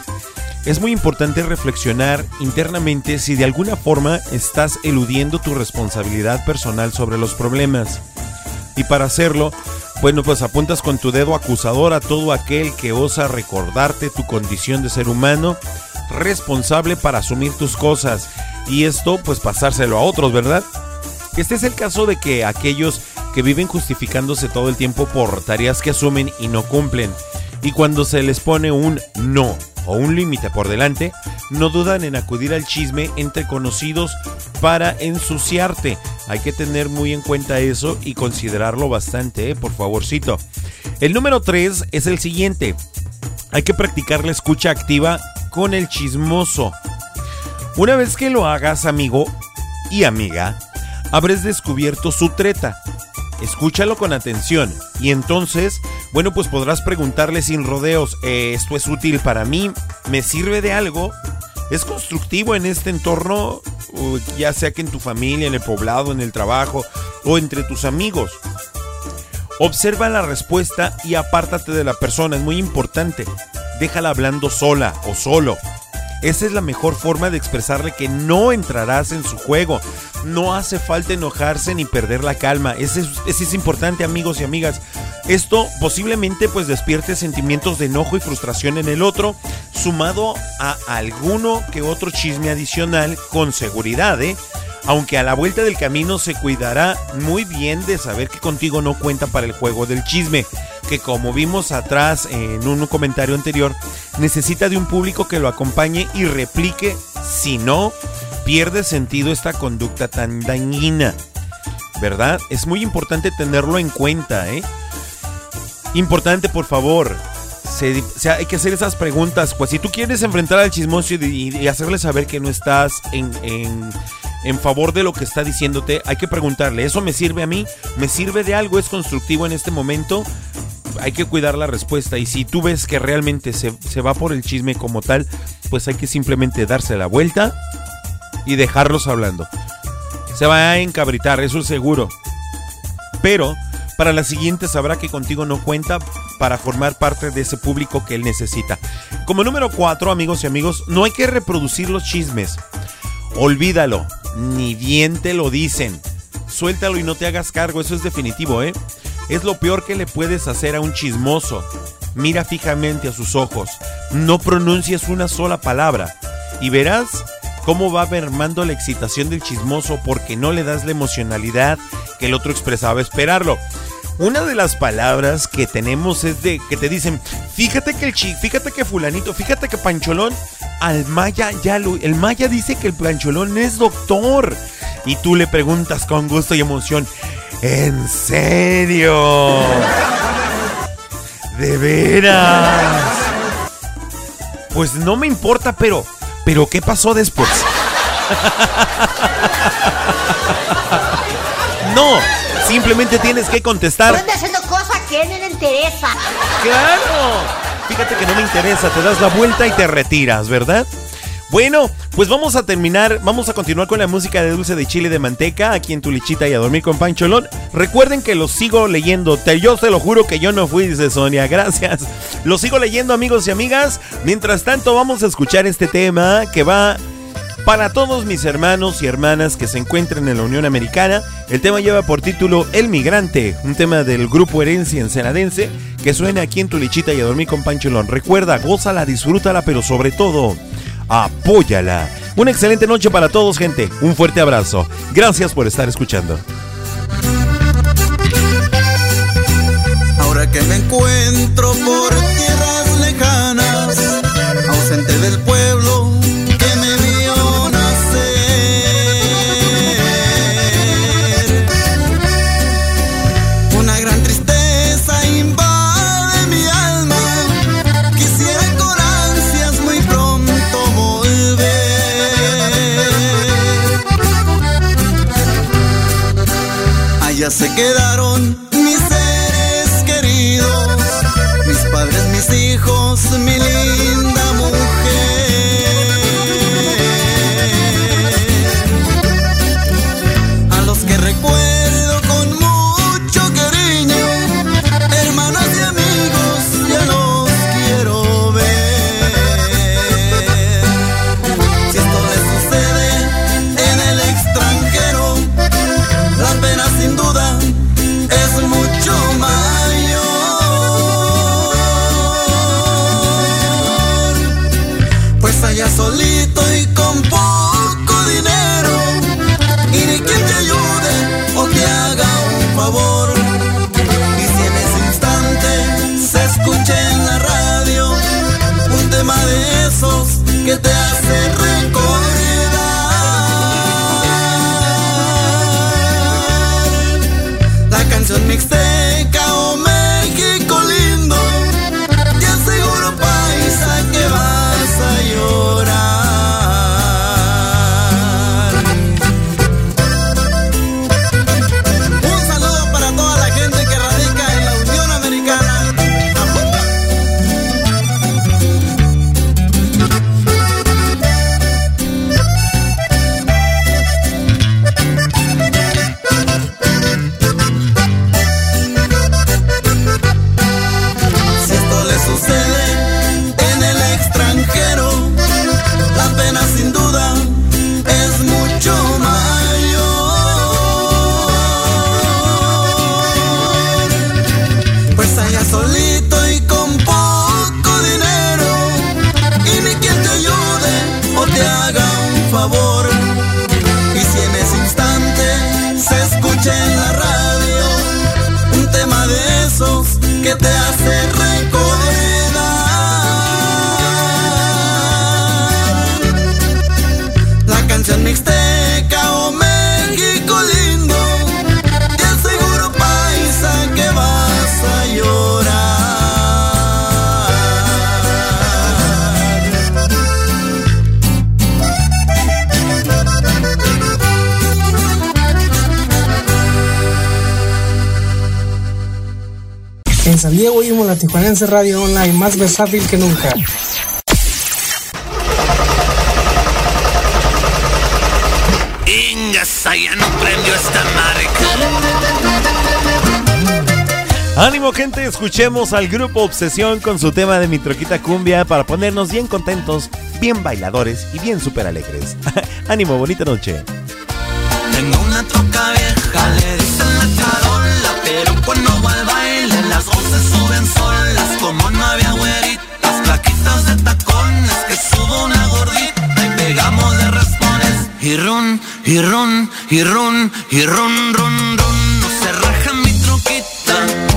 Es muy importante reflexionar internamente si de alguna forma estás eludiendo tu responsabilidad personal sobre los problemas. Y para hacerlo, bueno, pues apuntas con tu dedo acusador a todo aquel que osa recordarte tu condición de ser humano responsable para asumir tus cosas y esto pues pasárselo a otros, ¿verdad? Este es el caso de que aquellos que viven justificándose todo el tiempo por tareas que asumen y no cumplen. Y cuando se les pone un no o un límite por delante, no dudan en acudir al chisme entre conocidos para ensuciarte. Hay que tener muy en cuenta eso y considerarlo bastante, ¿eh? por favorcito. El número 3 es el siguiente. Hay que practicar la escucha activa con el chismoso. Una vez que lo hagas, amigo y amiga, habrás descubierto su treta. Escúchalo con atención y entonces, bueno, pues podrás preguntarle sin rodeos, eh, ¿esto es útil para mí? ¿Me sirve de algo? ¿Es constructivo en este entorno? Ya sea que en tu familia, en el poblado, en el trabajo o entre tus amigos. Observa la respuesta y apártate de la persona, es muy importante. Déjala hablando sola o solo. Esa es la mejor forma de expresarle que no entrarás en su juego. No hace falta enojarse ni perder la calma. Ese es, ese es importante, amigos y amigas. Esto posiblemente pues despierte sentimientos de enojo y frustración en el otro, sumado a alguno que otro chisme adicional con seguridad, ¿eh? aunque a la vuelta del camino se cuidará muy bien de saber que contigo no cuenta para el juego del chisme, que como vimos atrás en un comentario anterior, necesita de un público que lo acompañe y replique, si no, pierde sentido esta conducta tan dañina. ¿Verdad? Es muy importante tenerlo en cuenta, ¿eh? Importante, por favor. Hay que hacer esas preguntas. Pues si tú quieres enfrentar al chismoso y, y hacerle saber que no estás en, en, en, favor de lo que está diciéndote, hay que preguntarle, ¿eso me sirve a mí? ¿Me sirve de algo? ¿Es constructivo en este momento? Hay que cuidar la respuesta. Y si tú ves que realmente se, se va por el chisme como tal, pues hay que simplemente darse la vuelta y dejarlos hablando. Se va a encabritar, eso es seguro. Pero para la siguiente sabrá que contigo no cuenta para formar parte de ese público que él necesita. Como número 4, amigos y amigos, no hay que reproducir los chismes. Olvídalo, ni bien te lo dicen. Suéltalo y no te hagas cargo, eso es definitivo, ¿eh? Es lo peor que le puedes hacer a un chismoso. Mira fijamente a sus ojos, no pronuncies una sola palabra y verás cómo va mermando la excitación del chismoso porque no le das la emocionalidad que el otro expresaba esperarlo. Una de las palabras que tenemos es de que te dicen, fíjate que el chi, fíjate que fulanito, fíjate que Pancholón al Maya ya lo, el Maya dice que el Pancholón es doctor. Y tú le preguntas con gusto y emoción, ¿en serio? ¿De veras? Pues no me importa, pero Pero ¿qué pasó después? no, simplemente tienes que contestar. Anda haciendo cosas que a él no le interesa. Claro. Fíjate que no me interesa, te das la vuelta y te retiras, ¿verdad? Bueno, pues vamos a terminar, vamos a continuar con la música de dulce de chile de manteca aquí en Tulichita y a dormir con Pancholón. Recuerden que los sigo leyendo, te, yo se lo juro que yo no fui, dice Sonia, gracias. Los sigo leyendo amigos y amigas. Mientras tanto vamos a escuchar este tema que va para todos mis hermanos y hermanas que se encuentran en la Unión Americana. El tema lleva por título El Migrante, un tema del grupo Herencia Ensenadense que suena aquí en Tulichita y a dormir con Pancholón. Recuerda, gózala, disfrútala, pero sobre todo apóyala. Una excelente noche para todos, gente. Un fuerte abrazo. Gracias por estar escuchando. Ahora que me encuentro por tierras lejanas, ausente del pueblo Allá se quedaron mis seres queridos, mis padres, mis hijos, mi canción mixteca o México lindo. Te aseguro paisa que vas a llorar. En San Diego oímos la Tijuanense Radio Online más versátil que nunca. Ánimo gente, escuchemos al grupo Obsesión con su tema de mi troquita cumbia para ponernos bien contentos, bien bailadores y bien súper alegres. Ánimo, bonita noche. Tengo una troca vieja, le dicen la charola, pero cuando va al baile las voces suben solas, como no había güeritas, plaquitas de tacones, que subo una gordita y pegamos de raspones. Y run, y run, y run, y run, run, run, no se raja mi troquita,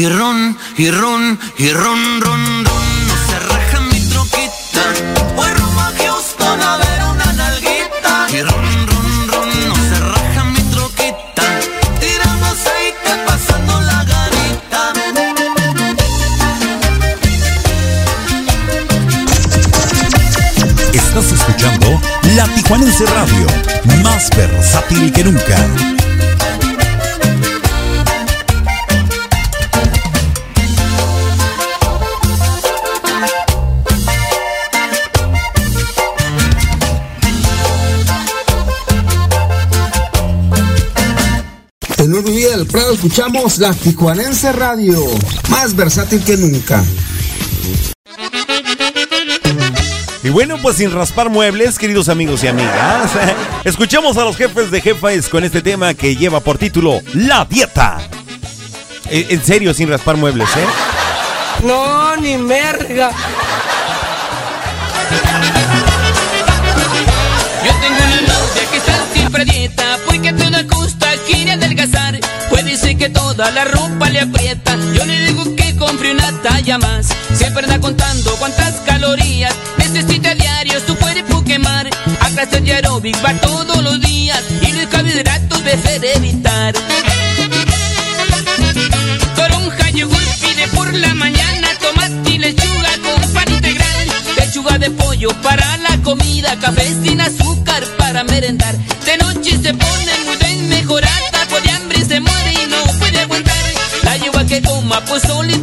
y ron, y ron, y ron, ron, ron. No se raja mi troquita. Voy rumbo a Houston a ver una nalguita. Y ron, ron, ron, no se raja mi troquita. Tirando aceite, pasando la garita. Estás escuchando La Tijuanense Radio, más versátil que nunca. Escuchamos la Tijuanense Radio, más versátil que nunca. Y bueno, pues sin raspar muebles, queridos amigos y amigas, escuchamos a los jefes de jefes con este tema que lleva por título La Dieta. Eh, En serio, sin raspar muebles, ¿eh? No, ni merga. Que toda la ropa le aprieta. Yo le digo que compre una talla más. Siempre anda contando cuántas calorías necesita diario su cuerpo quemar. A clase de aeróbic va todos los días y los carbohidratos debe evitar. Toronja yogur pide por la mañana tomate y lechuga con pan integral. Lechuga de pollo para la comida, café sin azúcar para merendar. De noche se pone muy bien pues sol y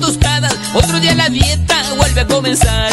otro día la dieta vuelve a comenzar.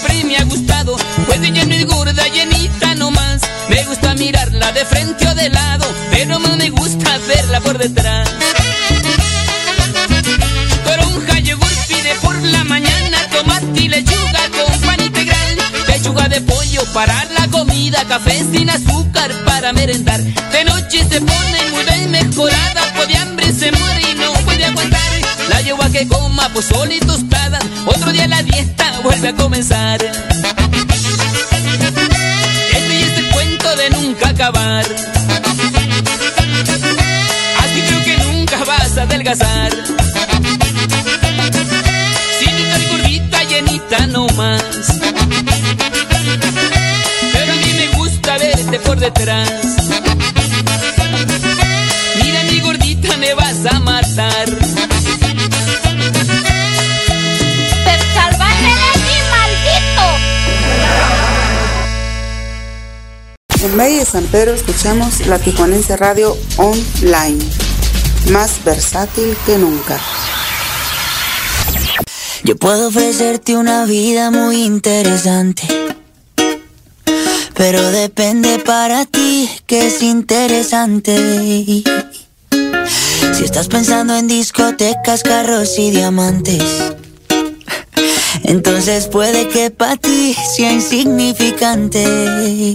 Siempre me ha gustado, pues ella es gorda, llenita nomás. Me gusta mirarla de frente o de lado, pero más me gusta verla por detrás. Toronja yogur pide por la mañana tomate y lechuga con pan integral. Lechuga de pollo para la comida, café sin azúcar para merendar. De noche se pone muy bien mejorada, pues de hambre se muere y no puede aguantar. La llevo a que coma pozole y a comenzar. Este es el cuento de nunca acabar. Así creo que nunca vas a adelgazar. Sin estar gordita, llenita no más. Pero a mí me gusta verte por detrás. San Pedro escuchamos la Tijuanense Radio Online, más versátil que nunca. Yo puedo ofrecerte una vida muy interesante. Pero depende para ti que es interesante. Si estás pensando en discotecas, carros y diamantes. Entonces puede que para ti sea insignificante.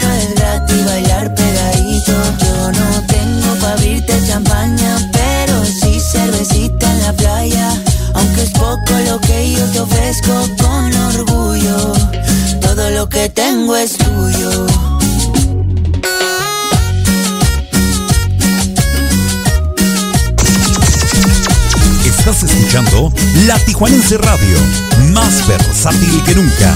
ofrezco con orgullo, todo lo que tengo es tuyo. Estás escuchando La Tijuanense Radio, más versátil que nunca.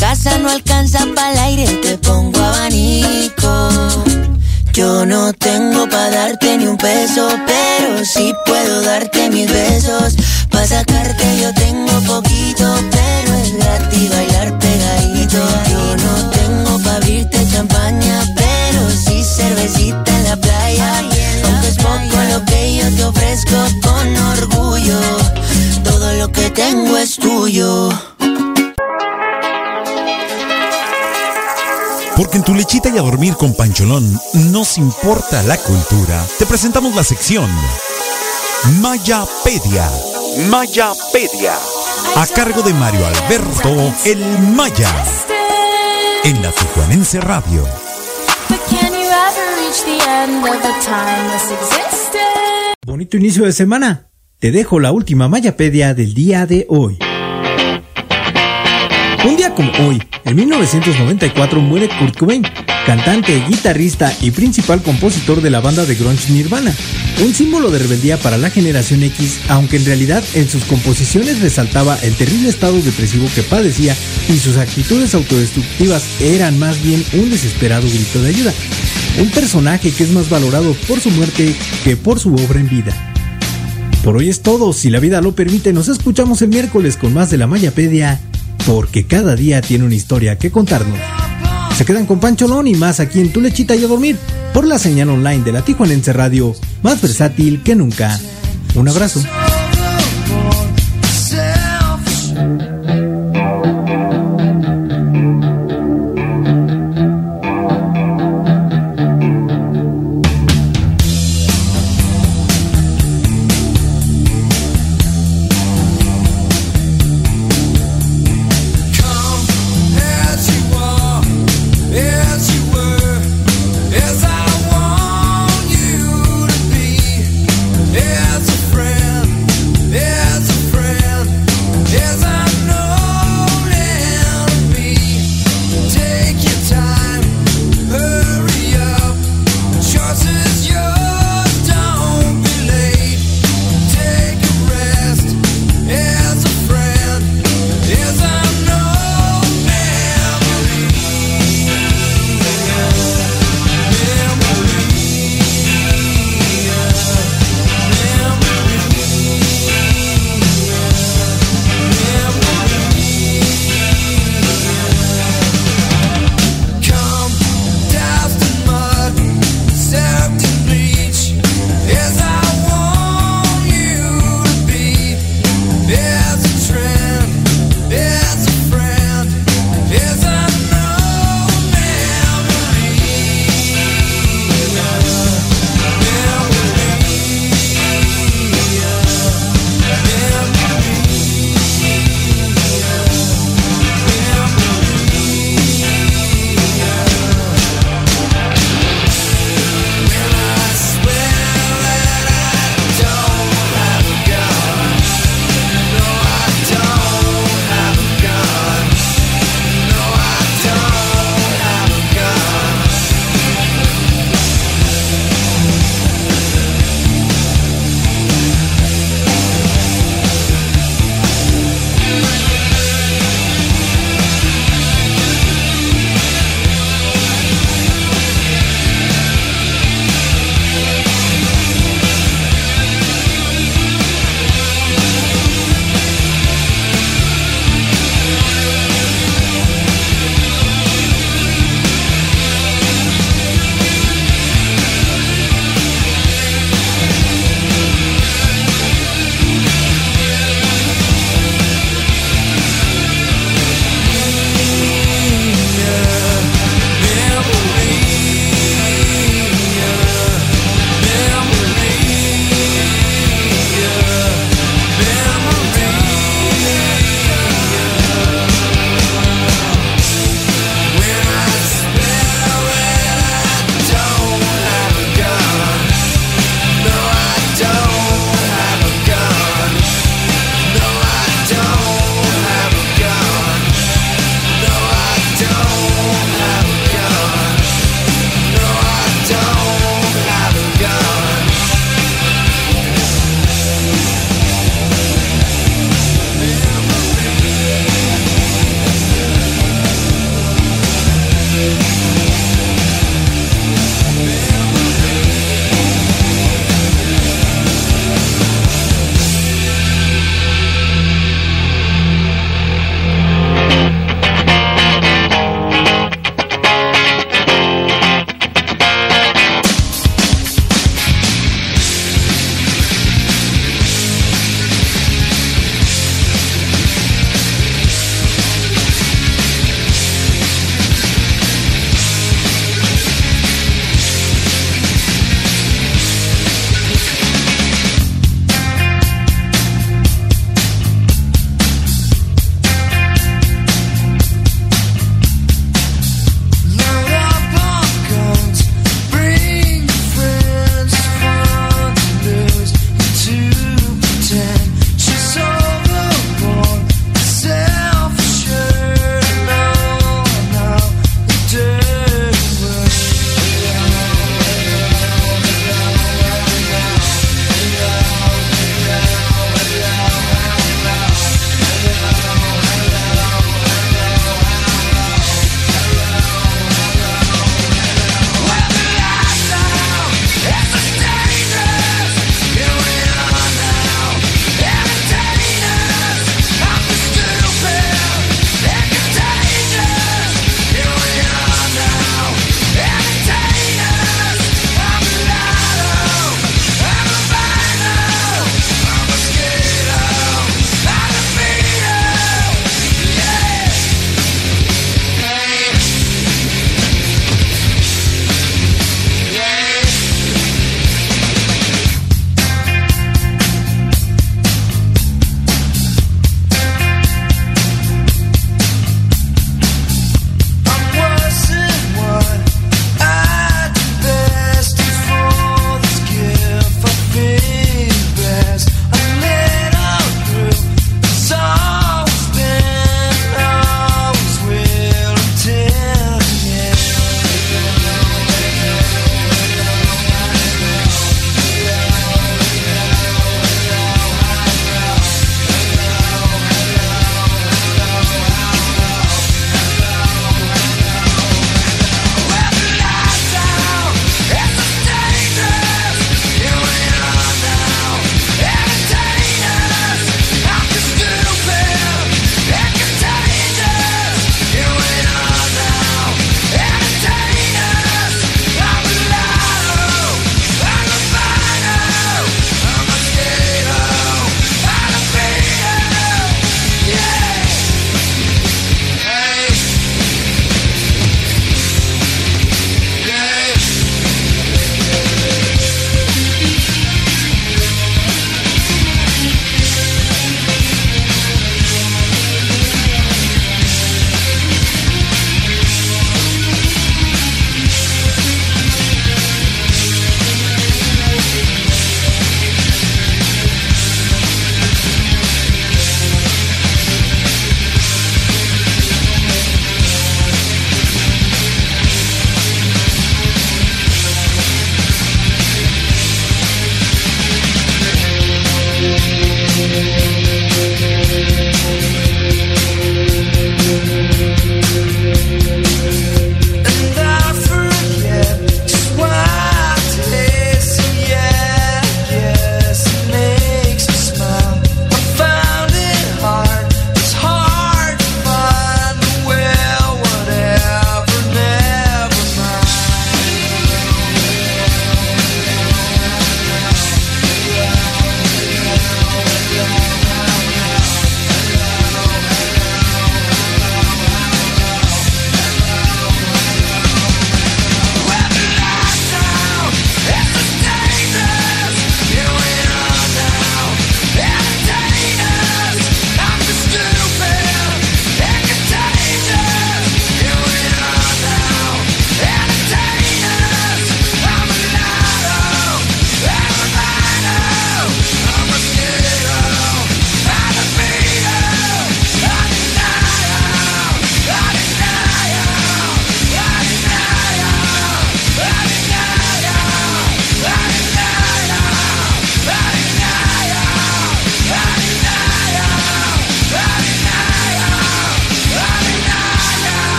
Casa no alcanza para el aire, te pongo abanico. Yo no tengo para darte ni un peso, pero sí puedo darte mis besos. Pa' sacarte yo tengo poquito, pero es gratis bailar pegadito. Yo no tengo pa' abrirte champaña, pero sí cervecita en la playa. Aunque es poco lo que yo te ofrezco con orgullo, todo lo que tengo es tuyo. Porque en tu lechita y a dormir con Pancholón nos importa la cultura. Te presentamos la sección Mayapedia. Mayapedia. A cargo de Mario Alberto El Maya. En la Tijuanense Radio. Bonito inicio de semana. Te dejo la última Mayapedia del día de hoy. Un día como hoy, en 1994 muere Kurt Cobain, cantante, guitarrista y principal compositor de la banda de grunge Nirvana, un símbolo de rebeldía para la generación X, aunque en realidad en sus composiciones resaltaba el terrible estado depresivo que padecía y sus actitudes autodestructivas eran más bien un desesperado grito de ayuda. Un personaje que es más valorado por su muerte que por su obra en vida. Por hoy es todo, si la vida lo permite, nos escuchamos el miércoles con más de la Mayapedia, porque cada día tiene una historia que contarnos. Se quedan con Pancholón y más aquí en Tu Lechita y a dormir, por la señal online de la Tijuanense Radio, más versátil que nunca. Un abrazo.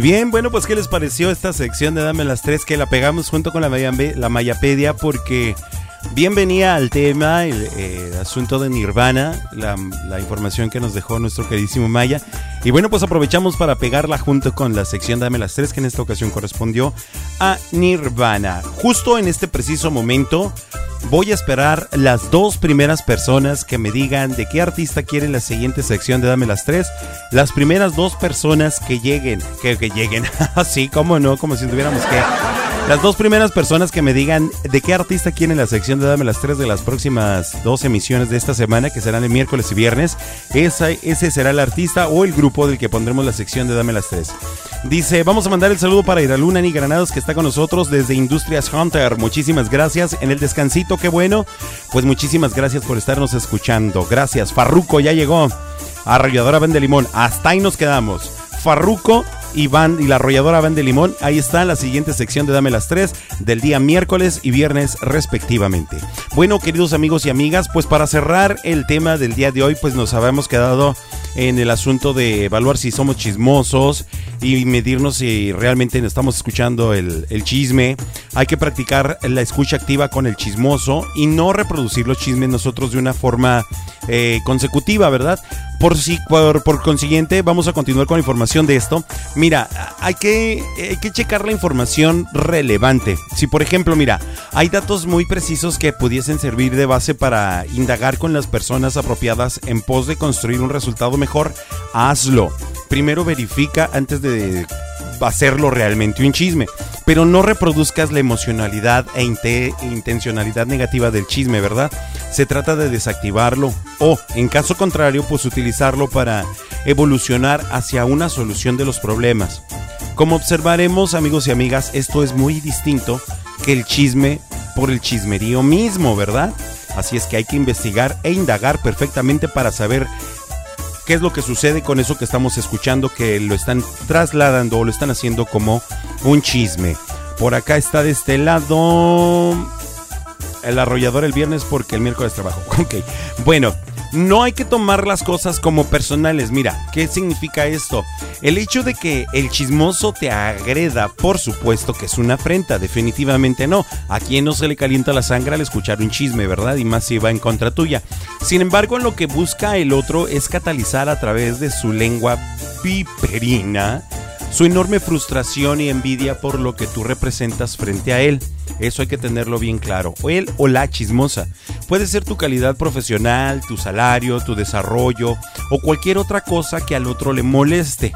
Y bien, bueno, pues ¿qué les pareció esta sección de Dame las tres que la pegamos junto con la, la Mayapedia? Porque bien venía al tema, el, eh, asunto de Nirvana, la, la información que nos dejó nuestro queridísimo Maya. Y bueno, pues aprovechamos para pegarla junto con la sección Dame las tres que en esta ocasión correspondió a Nirvana. Justo en este preciso momento voy a esperar las dos primeras personas que me digan de qué artista quieren la siguiente sección de Dame las tres. Las primeras dos personas que lleguen, que, que lleguen, así como no, como si tuviéramos que... Las dos primeras personas que me digan de qué artista quieren la sección de Dame las tres de las próximas dos emisiones de esta semana, que serán el miércoles y viernes, esa, ese será el artista o el grupo del que pondremos la sección de Dame las tres. Dice, vamos a mandar el saludo para Iraluna Ni Granados que está con nosotros desde Industrias Hunter. Muchísimas gracias. En el descansito, qué bueno. Pues muchísimas gracias por estarnos escuchando. Gracias. Farruco ya llegó. Arrolladora Vende Limón. Hasta ahí nos quedamos. Farruco y, Van, y la arrolladora Van de Limón. Ahí está la siguiente sección de Dame las 3 del día miércoles y viernes respectivamente. Bueno, queridos amigos y amigas, pues para cerrar el tema del día de hoy, pues nos habíamos quedado en el asunto de evaluar si somos chismosos y medirnos si realmente estamos escuchando el, el chisme. Hay que practicar la escucha activa con el chismoso y no reproducir los chismes nosotros de una forma eh, consecutiva, ¿verdad? Por, si, por, por consiguiente, vamos a continuar con la información de esto. Mira, hay que, hay que checar la información relevante. Si, por ejemplo, mira, hay datos muy precisos que pudiesen servir de base para indagar con las personas apropiadas en pos de construir un resultado mejor, hazlo. Primero verifica antes de hacerlo realmente un chisme. Pero no reproduzcas la emocionalidad e inte- intencionalidad negativa del chisme, ¿verdad? Se trata de desactivarlo o, en caso contrario, pues utilizarlo para evolucionar hacia una solución de los problemas. Como observaremos, amigos y amigas, esto es muy distinto que el chisme por el chismerío mismo, ¿verdad? Así es que hay que investigar e indagar perfectamente para saber qué es lo que sucede con eso que estamos escuchando, que lo están trasladando o lo están haciendo como un chisme. Por acá está de este lado el arrollador el viernes porque el miércoles trabajo. Ok, bueno, no hay que tomar las cosas como personales. Mira, ¿qué significa esto? El hecho de que el chismoso te agreda, por supuesto que es una afrenta, definitivamente no. A quien no se le calienta la sangre al escuchar un chisme, ¿verdad? Y más si va en contra tuya. Sin embargo, lo que busca el otro es catalizar a través de su lengua viperina su enorme frustración y envidia por lo que tú representas frente a él. Eso hay que tenerlo bien claro. O él o la chismosa. Puede ser tu calidad profesional, tu salario, tu desarrollo o cualquier otra cosa que al otro le moleste.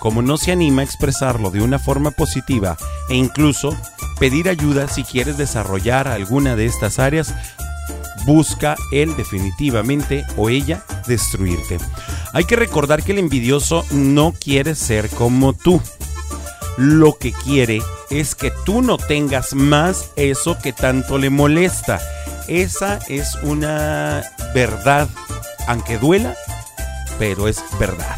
Como no se anima a expresarlo de una forma positiva e incluso pedir ayuda si quieres desarrollar alguna de estas áreas, busca él definitivamente o ella destruirte. Hay que recordar que el envidioso no quiere ser como tú. Lo que quiere es que tú no tengas más eso que tanto le molesta. Esa es una verdad, aunque duela, pero es verdad.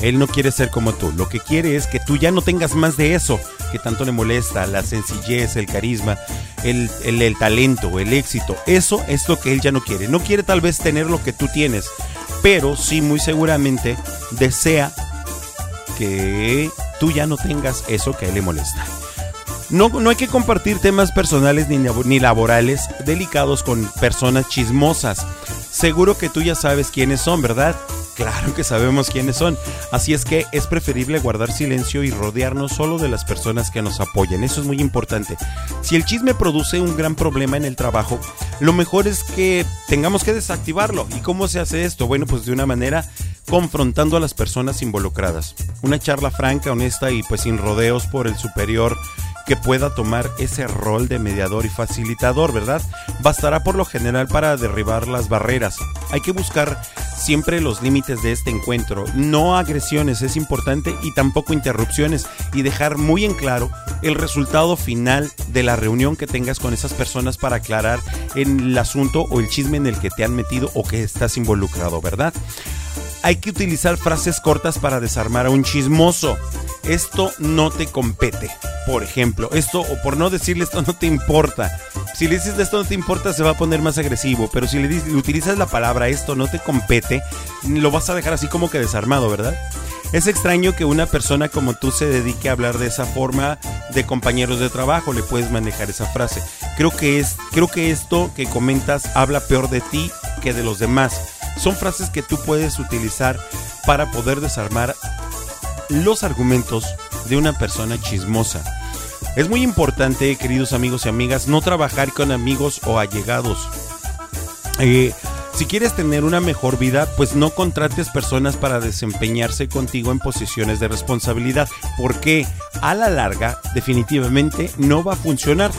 Él no quiere ser como tú. Lo que quiere es que tú ya no tengas más de eso que tanto le molesta, la sencillez, el carisma, el, el, talento, el éxito. Eso es lo que él ya no quiere. No quiere tal vez tener lo que tú tienes, pero sí muy seguramente desea que tú ya no tengas eso que a él le molesta. No, no hay que compartir temas personales ni, ni laborales delicados con personas chismosas. Seguro que tú ya sabes quiénes son, ¿verdad? Claro que sabemos quiénes son. Así es que es preferible guardar silencio y rodearnos solo de las personas que nos apoyen. Eso es muy importante. Si el chisme produce un gran problema en el trabajo, lo mejor es que tengamos que desactivarlo. ¿Y cómo se hace esto? Bueno, pues de una manera confrontando a las personas involucradas. Una charla franca, honesta y pues sin rodeos por el superior que pueda tomar ese rol de mediador y facilitador, ¿verdad? Bastará por lo general para derribar las barreras. Hay que buscar siempre los límites de este encuentro, no agresiones, es importante, y tampoco interrupciones, y dejar muy en claro el resultado final de la reunión que tengas con esas personas para aclarar el asunto o el chisme en el que te han metido o que estás involucrado, ¿verdad? Hay que utilizar frases cortas para desarmar a un chismoso. Esto no te compete. Por ejemplo, esto, o por no decirle esto no te importa. Si le dices esto no te importa, se va a poner más agresivo. Pero si le, utilizas la palabra esto no te compete, lo vas a dejar así como que desarmado, ¿verdad? Es extraño que una persona como tú se dedique a hablar de esa forma de compañeros de trabajo, le puedes manejar esa frase. Creo que es creo que esto que comentas habla peor de ti que de los demás. Son frases que tú puedes utilizar para poder desarmar los argumentos de una persona chismosa. Es muy importante, queridos amigos y amigas, no trabajar con amigos o allegados. Eh, si quieres tener una mejor vida, pues no contrates personas para desempeñarse contigo en posiciones de responsabilidad, porque a la larga definitivamente no va a funcionar,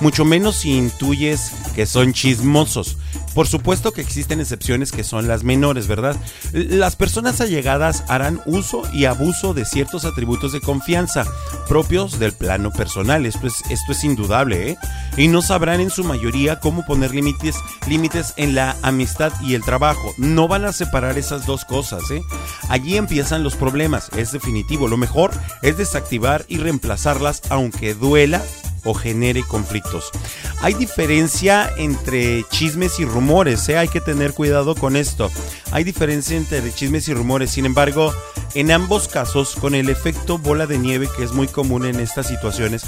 mucho menos si intuyes que son chismosos. Por supuesto que existen excepciones que son las menores, ¿verdad? Las personas allegadas harán uso y abuso de ciertos atributos de confianza propios del plano personal. Esto es, esto es indudable, ¿eh? Y no sabrán en su mayoría cómo poner límites, límites en la amistad y el trabajo. No van a separar esas dos cosas, ¿eh? Allí empiezan los problemas, es definitivo. Lo mejor es desactivar y reemplazarlas aunque duela o genere conflictos. Hay diferencia entre chismes y rumores, ¿eh? hay que tener cuidado con esto. Hay diferencia entre chismes y rumores, sin embargo, en ambos casos, con el efecto bola de nieve que es muy común en estas situaciones,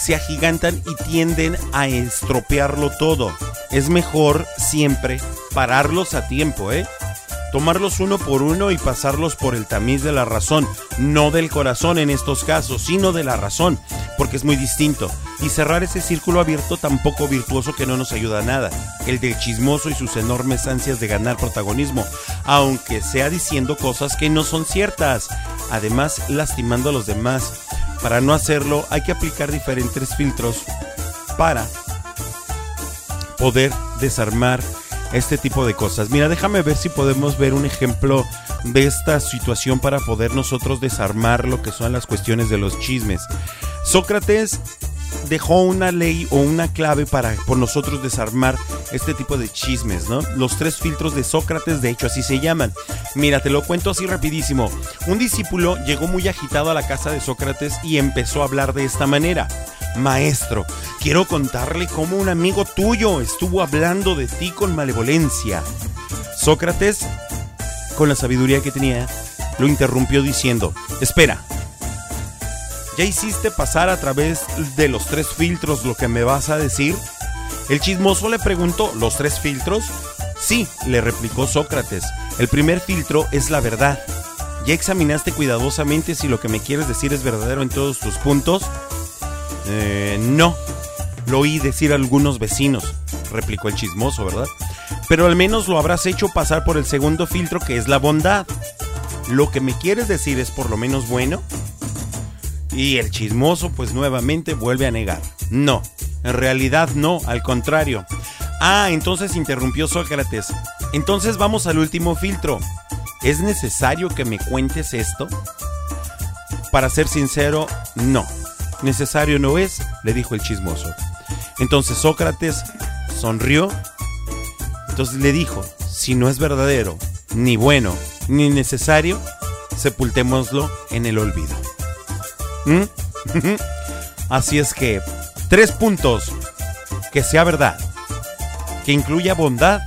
se agigantan y tienden a estropearlo todo. Es mejor siempre pararlos a tiempo, ¿eh? Tomarlos uno por uno y pasarlos por el tamiz de la razón, no del corazón en estos casos, sino de la razón, porque es muy distinto. Y cerrar ese círculo abierto tampoco virtuoso que no nos ayuda a nada, el del chismoso y sus enormes ansias de ganar protagonismo, aunque sea diciendo cosas que no son ciertas, además lastimando a los demás. Para no hacerlo hay que aplicar diferentes filtros para poder desarmar este tipo de cosas. Mira, déjame ver si podemos ver un ejemplo de esta situación para poder nosotros desarmar lo que son las cuestiones de los chismes. Sócrates dejó una ley o una clave para por nosotros desarmar este tipo de chismes, ¿no? Los tres filtros de Sócrates, de hecho, así se llaman. Mira, te lo cuento así rapidísimo. Un discípulo llegó muy agitado a la casa de Sócrates y empezó a hablar de esta manera. Maestro, quiero contarle cómo un amigo tuyo estuvo hablando de ti con malevolencia. Sócrates, con la sabiduría que tenía, lo interrumpió diciendo, espera, ¿ya hiciste pasar a través de los tres filtros lo que me vas a decir? El chismoso le preguntó, ¿los tres filtros? Sí, le replicó Sócrates, el primer filtro es la verdad. ¿Ya examinaste cuidadosamente si lo que me quieres decir es verdadero en todos tus puntos? Eh, no, lo oí decir a algunos vecinos, replicó el chismoso, ¿verdad? Pero al menos lo habrás hecho pasar por el segundo filtro que es la bondad. ¿Lo que me quieres decir es por lo menos bueno? Y el chismoso pues nuevamente vuelve a negar. No, en realidad no, al contrario. Ah, entonces interrumpió Sócrates. Entonces vamos al último filtro. ¿Es necesario que me cuentes esto? Para ser sincero, no. Necesario no es, le dijo el chismoso. Entonces Sócrates sonrió. Entonces le dijo, si no es verdadero, ni bueno, ni necesario, sepultémoslo en el olvido. Así es que, tres puntos. Que sea verdad, que incluya bondad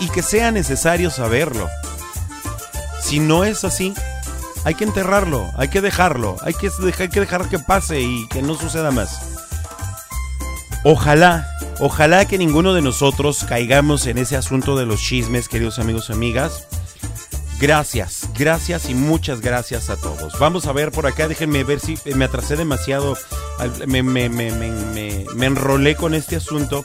y que sea necesario saberlo. Si no es así, hay que enterrarlo, hay que dejarlo, hay que dejar que pase y que no suceda más. Ojalá, ojalá que ninguno de nosotros caigamos en ese asunto de los chismes, queridos amigos y amigas. Gracias, gracias y muchas gracias a todos. Vamos a ver por acá, déjenme ver si me atrasé demasiado, me, me, me, enrolé con este asunto.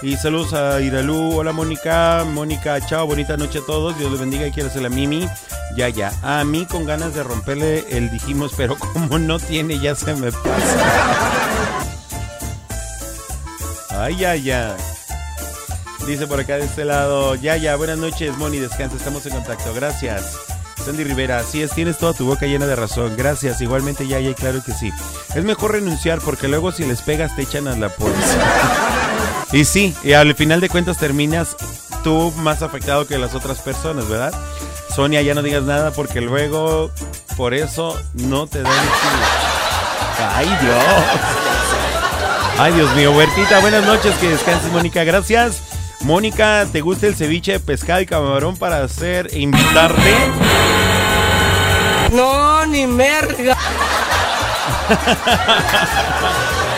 Y saludos a Iralú, hola Mónica, Mónica, chao, bonita noche a todos, Dios les bendiga y quiero ser la Mimi. Ya, ya, a mí con ganas de romperle el dijimos, pero como no tiene, ya se me pasa. Ay, ya, ya. Dice por acá de este lado, ya, ya, buenas noches, Moni, descansa, estamos en contacto, gracias. Sandy Rivera, así es, tienes toda tu boca llena de razón, gracias, igualmente ya, ya, claro que sí. Es mejor renunciar porque luego si les pegas te echan a la policía. y sí, y al final de cuentas terminas tú más afectado que las otras personas, ¿verdad? Sonia, ya no digas nada porque luego por eso no te dan Ay, Dios. Ay, Dios mío, Bertita, buenas noches, que descanses, Mónica, gracias. Mónica, ¿te gusta el ceviche de pescado y camarón para hacer e invitarte? No, ni merga.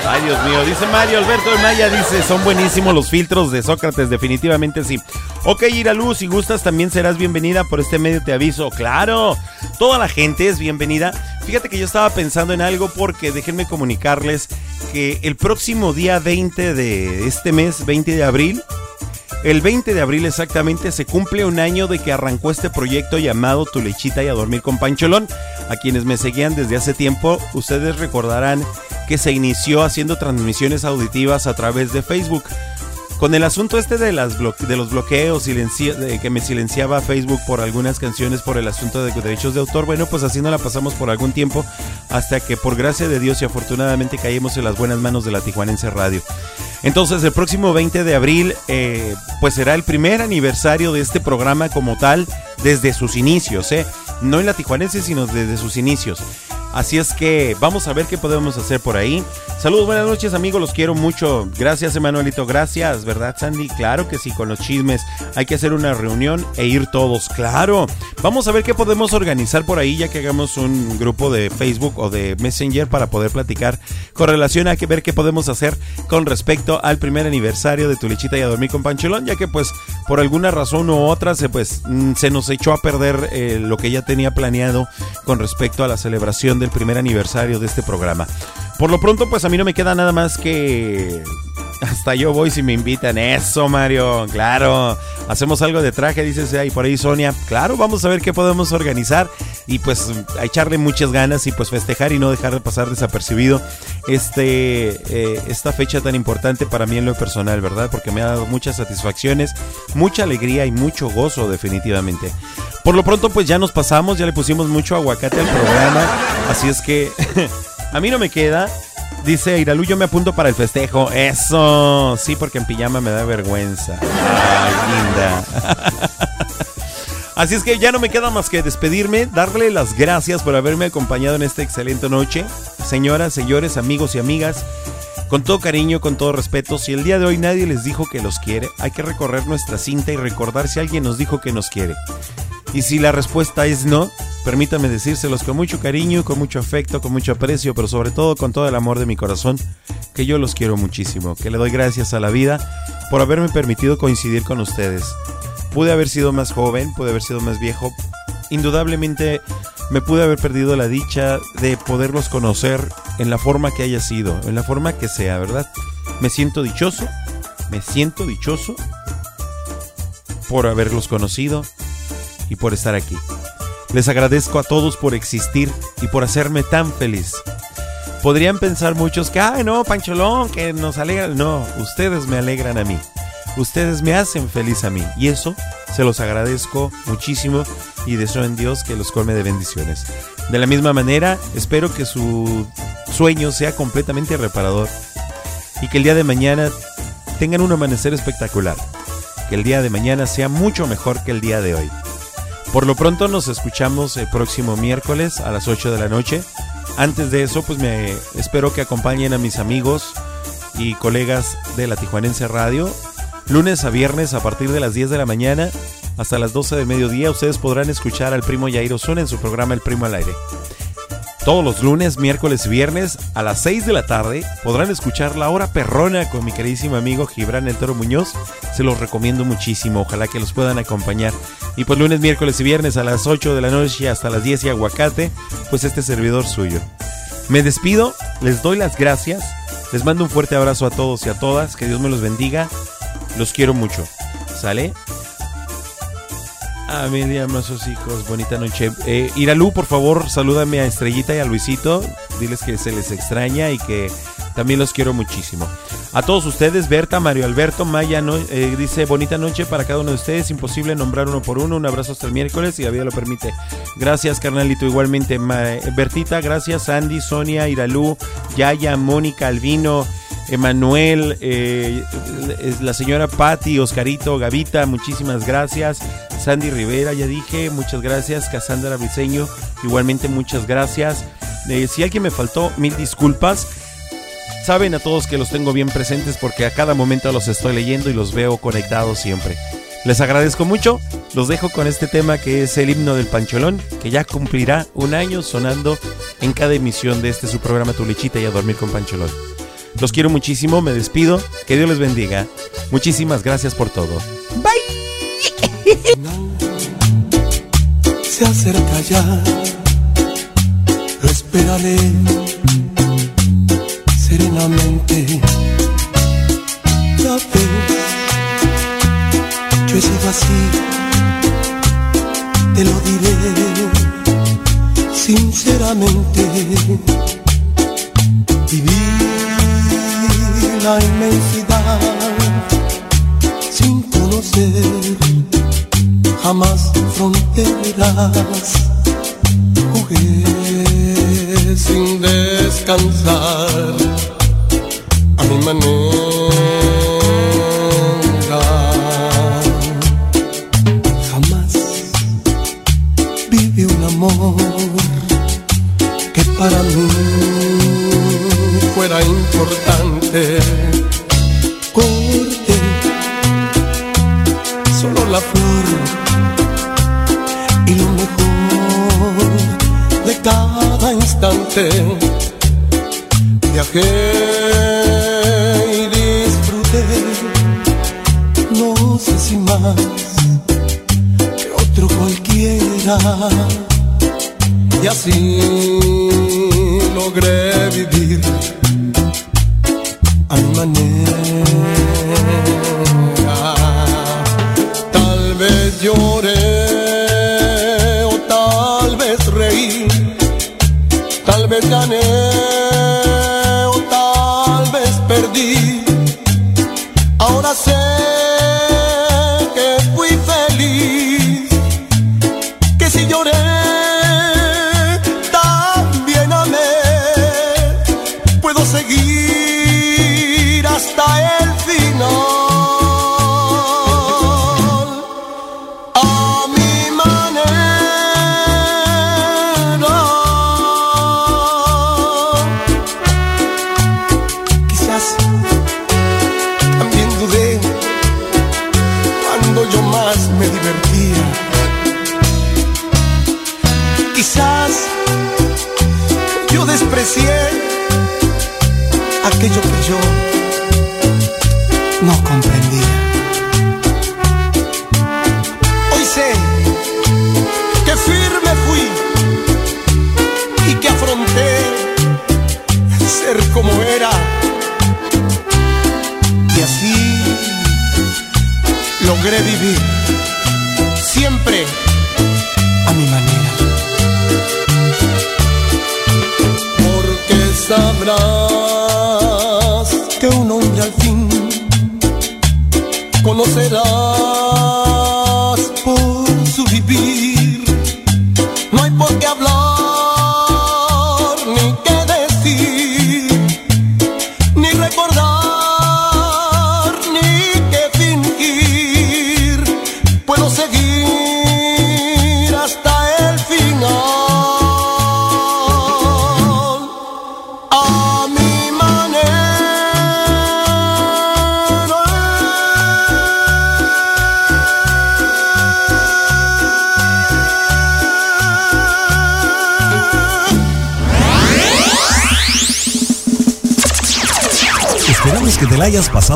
Ay, Dios mío, dice Mario Alberto de Maya, dice, son buenísimos los filtros de Sócrates, definitivamente sí. Ok, Iralu, si gustas también serás bienvenida por este medio, te aviso. Claro, toda la gente es bienvenida. Fíjate que yo estaba pensando en algo porque déjenme comunicarles que el próximo día 20 de este mes, 20 de abril, el 20 de abril exactamente se cumple un año de que arrancó este proyecto llamado Tu lechita y a dormir con Pancholón. A quienes me seguían desde hace tiempo, ustedes recordarán que se inició haciendo transmisiones auditivas a través de Facebook. Con el asunto este de, las de los bloqueos, que me silenciaba Facebook por algunas canciones por el asunto de derechos de autor, bueno, pues así no la pasamos por algún tiempo hasta que por gracia de Dios y afortunadamente caímos en las buenas manos de la Tijuanense Radio. Entonces el próximo 20 de abril eh, pues será el primer aniversario de este programa como tal desde sus inicios, ¿eh? no en la Tijuanense sino desde sus inicios. Así es que vamos a ver qué podemos hacer por ahí. Saludos, buenas noches amigos, los quiero mucho. Gracias Emanuelito, gracias, ¿verdad Sandy? Claro que sí, con los chismes. Hay que hacer una reunión e ir todos, claro. Vamos a ver qué podemos organizar por ahí ya que hagamos un grupo de Facebook o de Messenger para poder platicar con relación a que ver qué podemos hacer con respecto al primer aniversario de Tu Lechita y a Dormir con Pancholón, ya que pues por alguna razón u otra se pues mm, se nos echó a perder eh, lo que ya tenía planeado con respecto a la celebración del primer aniversario de este programa. Por lo pronto pues a mí no me queda nada más que hasta yo voy si me invitan. Eso, Mario. Claro. Hacemos algo de traje, dices ahí por ahí Sonia. Claro, vamos a ver qué podemos organizar y pues a echarle muchas ganas y pues festejar y no dejar de pasar desapercibido este eh, esta fecha tan importante para mí en lo personal, ¿verdad? Porque me ha dado muchas satisfacciones, mucha alegría y mucho gozo definitivamente. Por lo pronto pues ya nos pasamos, ya le pusimos mucho aguacate al programa, así es que a mí no me queda Dice Iralu, yo me apunto para el festejo. Eso, sí, porque en pijama me da vergüenza. Linda. Así es que ya no me queda más que despedirme, darle las gracias por haberme acompañado en esta excelente noche. Señoras, señores, amigos y amigas, con todo cariño, con todo respeto, si el día de hoy nadie les dijo que los quiere, hay que recorrer nuestra cinta y recordar si alguien nos dijo que nos quiere. Y si la respuesta es no, permítame decírselos con mucho cariño, con mucho afecto, con mucho aprecio, pero sobre todo con todo el amor de mi corazón, que yo los quiero muchísimo, que le doy gracias a la vida por haberme permitido coincidir con ustedes. Pude haber sido más joven, pude haber sido más viejo, indudablemente me pude haber perdido la dicha de poderlos conocer en la forma que haya sido, en la forma que sea, ¿verdad? Me siento dichoso, me siento dichoso por haberlos conocido y por estar aquí. Les agradezco a todos por existir y por hacerme tan feliz. Podrían pensar muchos que, ay no, Pancholón, que nos alegra. No, ustedes me alegran a mí. Ustedes me hacen feliz a mí. Y eso se los agradezco muchísimo y deseo en Dios que los colme de bendiciones. De la misma manera, espero que su sueño sea completamente reparador y que el día de mañana tengan un amanecer espectacular. Que el día de mañana sea mucho mejor que el día de hoy. Por lo pronto nos escuchamos el próximo miércoles a las 8 de la noche. Antes de eso, pues me espero que acompañen a mis amigos y colegas de la Tijuanense Radio. Lunes a viernes a partir de las 10 de la mañana hasta las 12 de mediodía ustedes podrán escuchar al primo Yairo Zuna en su programa El Primo al Aire. Todos los lunes, miércoles y viernes a las 6 de la tarde podrán escuchar La Hora Perrona con mi queridísimo amigo Gibran El Toro Muñoz. Se los recomiendo muchísimo, ojalá que los puedan acompañar. Y pues lunes, miércoles y viernes a las 8 de la noche hasta las 10 y aguacate, pues este servidor suyo. Me despido, les doy las gracias, les mando un fuerte abrazo a todos y a todas, que Dios me los bendiga, los quiero mucho. ¿Sale? A Amelia, a sus hijos, bonita noche. Eh, Iralu, por favor, salúdame a Estrellita y a Luisito. Diles que se les extraña y que también los quiero muchísimo. A todos ustedes, Berta, Mario Alberto, Maya, no, eh, dice bonita noche para cada uno de ustedes. Imposible nombrar uno por uno. Un abrazo hasta el miércoles, si la vida lo permite. Gracias, carnalito. Igualmente, Ma- Bertita, gracias. Andy, Sonia, Iralu, Yaya, Mónica, Albino. Emanuel, eh, la señora Patti, Oscarito, Gavita, muchísimas gracias. Sandy Rivera, ya dije, muchas gracias. Casandra Briseño, igualmente muchas gracias. Eh, si alguien me faltó, mil disculpas. Saben a todos que los tengo bien presentes porque a cada momento los estoy leyendo y los veo conectados siempre. Les agradezco mucho, los dejo con este tema que es el himno del Pancholón, que ya cumplirá un año sonando en cada emisión de este su programa Tu Lechita y a Dormir con Pancholón. Los quiero muchísimo, me despido, que Dios les bendiga. Muchísimas gracias por todo. se acerca ya. Lo esperaré serenamente. Ya ves, yo he sido así, te lo diré sinceramente. Viví la inmensidad conocer jamás fronteras. Jugué sin descansar a mi manera. Jamás viví un amor que para mí fuera importante. Viajé y disfruté, no sé si más que otro cualquiera. Y así logré vivir a mi manera.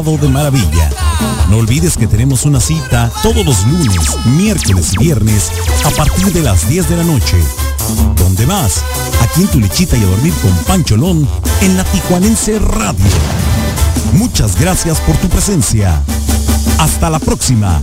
De maravilla. No olvides que tenemos una cita todos los lunes, miércoles y viernes a partir de las 10 de la noche. ¿Dónde más? Aquí en tu lechita y a dormir con Pancholón en la Tijuanense Radio. Muchas gracias por tu presencia. Hasta la próxima.